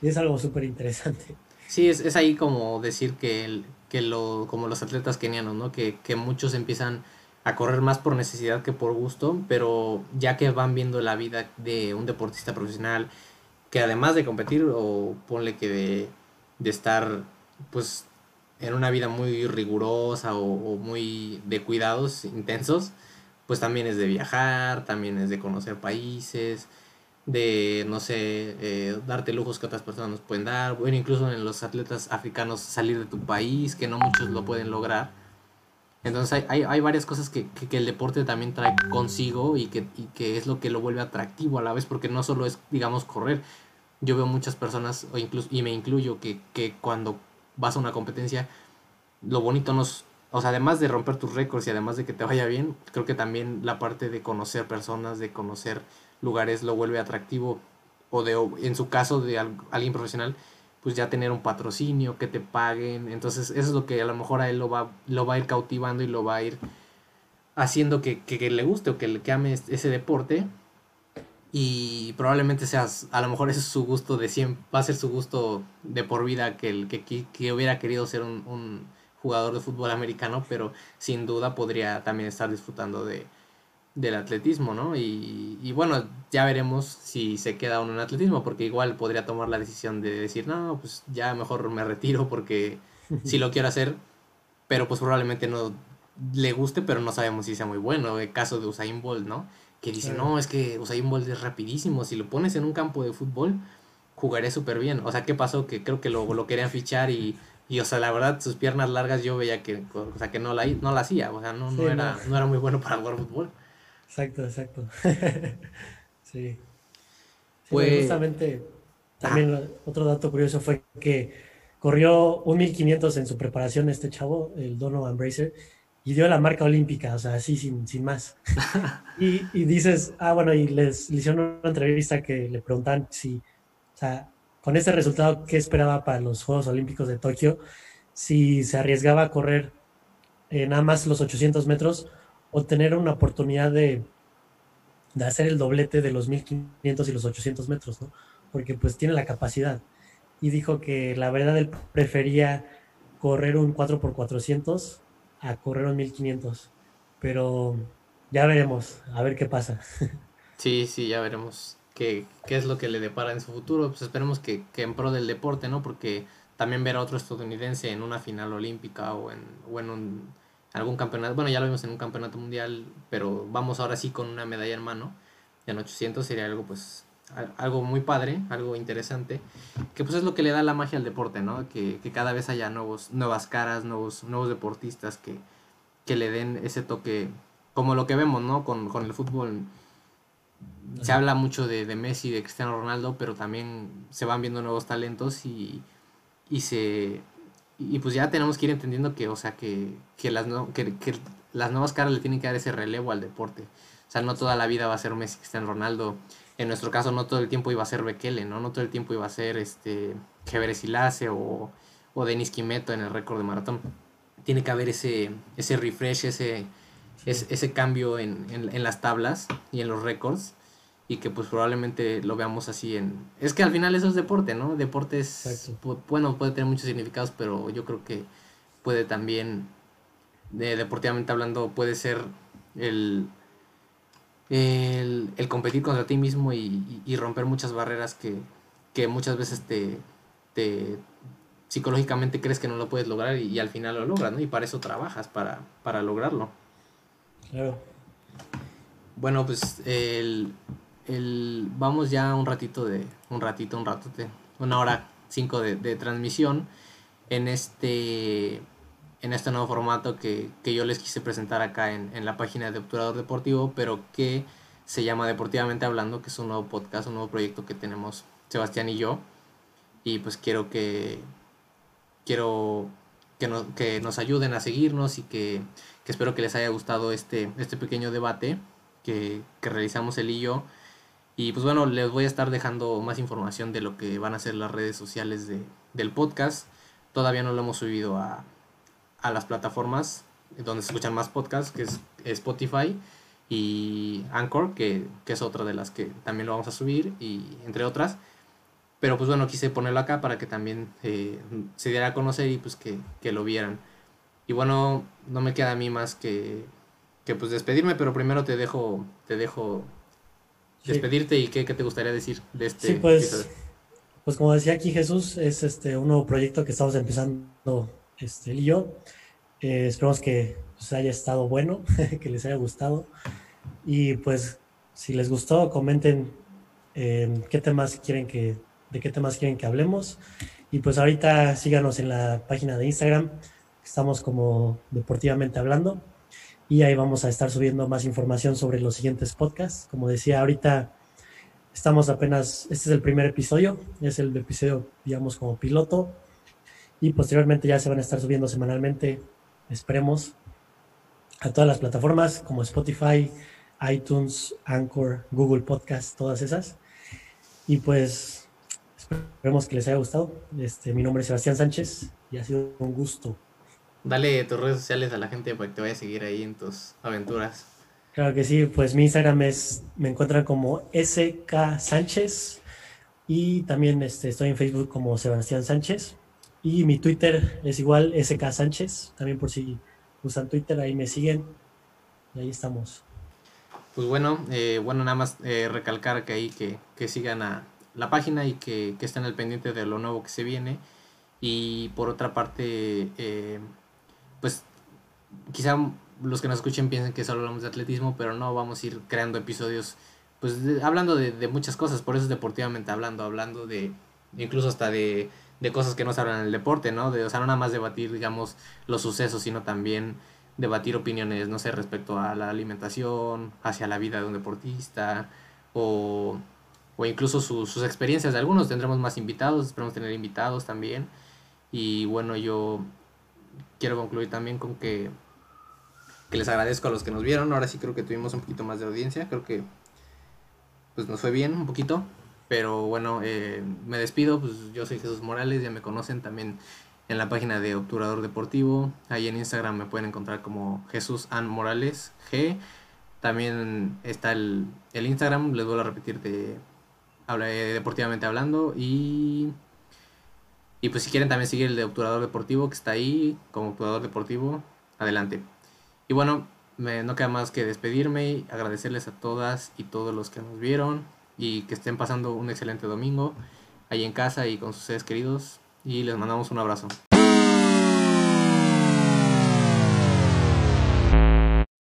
Y es algo súper interesante. Sí, es, es, ahí como decir que, el, que lo, como los atletas kenianos, ¿no? Que, que muchos empiezan a correr más por necesidad que por gusto, pero ya que van viendo la vida de un deportista profesional, que además de competir, o ponle que de, estar, pues, en una vida muy rigurosa o, muy de cuidados intensos, pues también es de viajar, también es de conocer países, de, no sé, eh, darte lujos que otras personas nos pueden dar, bueno, incluso en los atletas africanos salir de tu país, que no muchos lo pueden lograr. Entonces hay, hay, varias cosas que, que, el deporte también trae consigo y que, y que es lo que lo vuelve atractivo a la vez, porque no solo es, digamos, correr. Yo veo muchas personas, o incluso, y me incluyo, que, que cuando vas a una competencia, lo bonito nos, o sea, además de romper tus récords y además de que te vaya bien, creo que también la parte de conocer personas, de conocer lugares lo vuelve atractivo o de en su caso de alguien profesional, pues ya tener un patrocinio, que te paguen, entonces eso es lo que a lo mejor a él lo va, lo va a ir cautivando y lo va a ir haciendo que, que, le guste o que, que ame ese deporte y probablemente seas, a lo mejor ese es su gusto de siempre, va a ser su gusto de por vida que, el, que, que hubiera querido ser un jugador de fútbol americano, pero sin duda podría también estar disfrutando de, del atletismo, ¿no? Y, y, bueno, ya veremos si se queda en atletismo, porque igual podría tomar la decisión de decir, no, pues ya mejor me retiro porque sí lo quiero hacer, pero pues probablemente no le guste, pero no sabemos si sea muy bueno. El caso de Usain Bolt, ¿no? Que dice, no, es que Usain Bolt es rapidísimo, si lo pones en un campo de fútbol, jugaré súper bien. O sea, ¿qué pasó? Que creo que lo, lo querían fichar y y, o sea, la verdad, sus piernas largas yo veía que, o sea, que no la, no la hacía. O sea, no, no, era, no. era muy bueno para jugar fútbol. Exacto, exacto. (laughs) sí. Pues... Justamente, también otro dato curioso fue que corrió un 1500 en su preparación este chavo, el Donovan Bracer, y dio la marca olímpica, o sea, así sin, sin más. (laughs) y, y dices, ah, bueno, y les, hicieron una entrevista que le preguntan si, o sea, con ese resultado, ¿qué esperaba para los Juegos Olímpicos de Tokio? Si se arriesgaba a correr eh, nada más los 800 metros o tener una oportunidad de, de hacer el doblete de los 1500 y los 800 metros, ¿no? Porque pues tiene la capacidad. Y dijo que la verdad él prefería correr un 4x400 a correr un 1500. Pero ya veremos, a ver qué pasa. (laughs) Sí, sí, ya veremos qué, es lo que le depara en su futuro. Pues esperemos que, que, en pro del deporte, ¿no? Porque también ver a otro estadounidense en una final olímpica o en, o en un, algún campeonato, bueno, ya lo vimos en un campeonato mundial, pero vamos ahora sí con una medalla en mano, en 800 sería algo pues algo muy padre, algo interesante, que pues es lo que le da la magia al deporte, ¿no? Que, que cada vez haya nuevos, nuevas caras, nuevos, nuevos deportistas que, que le den ese toque, como lo que vemos, ¿no? Con, con el fútbol se habla mucho de, de, Messi, de Cristiano Ronaldo, pero también se van viendo nuevos talentos y, y se y pues ya tenemos que ir entendiendo que, o sea, que, que las, que, las nuevas caras le tienen que dar ese relevo al deporte. O sea, no toda la vida va a ser Messi, Cristiano Ronaldo. En nuestro caso, no todo el tiempo iba a ser Bekele, ¿no? No todo el tiempo iba a ser este Silase o, o Denis Kimeto en el récord de maratón. Tiene que haber ese, ese refresh, ese, ese, ese cambio en, en, en las tablas y en los récords y que pues probablemente lo veamos así en... Es que al final eso es deporte, ¿no? Deporte es... Bueno, puede tener muchos significados, pero yo creo que puede también, de, deportivamente hablando, puede ser el, el, el competir contra ti mismo y, y, romper muchas barreras que, que muchas veces te, te, psicológicamente crees que no lo puedes lograr y, al final lo logras, ¿no? Y para eso trabajas, para, para lograrlo. Claro. Bueno, pues el, el, vamos ya un ratito de, un ratito, un ratote, una hora cinco de, de transmisión en este, en este nuevo formato que, que yo les quise presentar acá en, en, la página de Obturador Deportivo, pero que se llama Deportivamente Hablando, que es un nuevo podcast, un nuevo proyecto que tenemos Sebastián y yo. Y pues quiero que, quiero que, no, que nos ayuden a seguirnos y que, que, espero que les haya gustado este, este pequeño debate que, que realizamos él y yo y pues bueno, les voy a estar dejando más información de lo que van a ser las redes sociales de, del podcast. Todavía no lo hemos subido a, a las plataformas donde se escuchan más podcasts, que es Spotify y Anchor, que, que, es otra de las que también lo vamos a subir, y entre otras. Pero pues bueno, quise ponerlo acá para que también eh, se diera a conocer y pues que, que, lo vieran. Y bueno, no me queda a mí más que, que pues despedirme, pero primero te dejo, te dejo despedirte y qué, te gustaría decir de este sí, pues, Pues como decía aquí Jesús, es este un nuevo proyecto que estamos empezando este, y yo. Eh, esperamos que pues, haya estado bueno, (laughs) que les haya gustado. Y pues si les gustó, comenten em, qué temas quieren que, de qué temas quieren que hablemos. Y pues ahorita síganos en la página de Instagram, estamos como deportivamente hablando y ahí vamos a estar subiendo más información sobre los siguientes podcasts. Como decía, ahorita estamos apenas, este es el primer episodio, es el episodio, digamos, como piloto, y posteriormente ya se van a estar subiendo semanalmente, esperemos, a todas las plataformas como Spotify, iTunes, Anchor, Google Podcast, todas esas. Y pues esperemos que les haya gustado. Este, mi nombre es Sebastián Sánchez y ha sido un gusto. Dale tus redes sociales a la gente para que te vaya a seguir ahí en tus aventuras. Claro que sí, pues mi Instagram es, me encuentran como SK Sánchez y también este, estoy en Facebook como Sebastián Sánchez y mi Twitter es igual SK Sánchez, también por si usan Twitter, ahí me siguen y ahí estamos. Pues bueno, eh, bueno, nada más eh, recalcar que ahí que, que sigan a la página y que, que, estén al pendiente de lo nuevo que se viene. Y por otra parte, eh, pues quizá los que nos escuchen piensen que solo hablamos de atletismo, pero no, vamos a ir creando episodios, pues hablando de, muchas cosas, por eso es deportivamente hablando, hablando de, incluso hasta de, de cosas que no se hablan en el deporte, ¿no? De, o sea, no nada más debatir, digamos, los sucesos, sino también debatir opiniones, no sé, respecto a la alimentación, hacia la vida de un deportista, o, o incluso sus experiencias de algunos. Tendremos más invitados, esperamos tener invitados también. Y bueno, yo quiero concluir también con que, que les agradezco a los que nos vieron. Ahora sí creo que tuvimos un poquito más de audiencia. Creo que pues nos fue bien un poquito. Pero bueno, eh, me despido. Pues yo soy Jesús Morales, ya me conocen también en la página de Obturador Deportivo. Ahí en Instagram me pueden encontrar como Jesús An Morales G. También está el, el Instagram, les vuelvo a repetir de, de Deportivamente Hablando. Y y pues si quieren también seguir el de Obturador Deportivo, que está ahí como Obturador Deportivo, adelante. Y bueno, me, no queda más que despedirme y agradecerles a todas y todos los que nos vieron y que estén pasando un excelente domingo ahí en casa y con sus seres queridos. Y les mandamos un abrazo.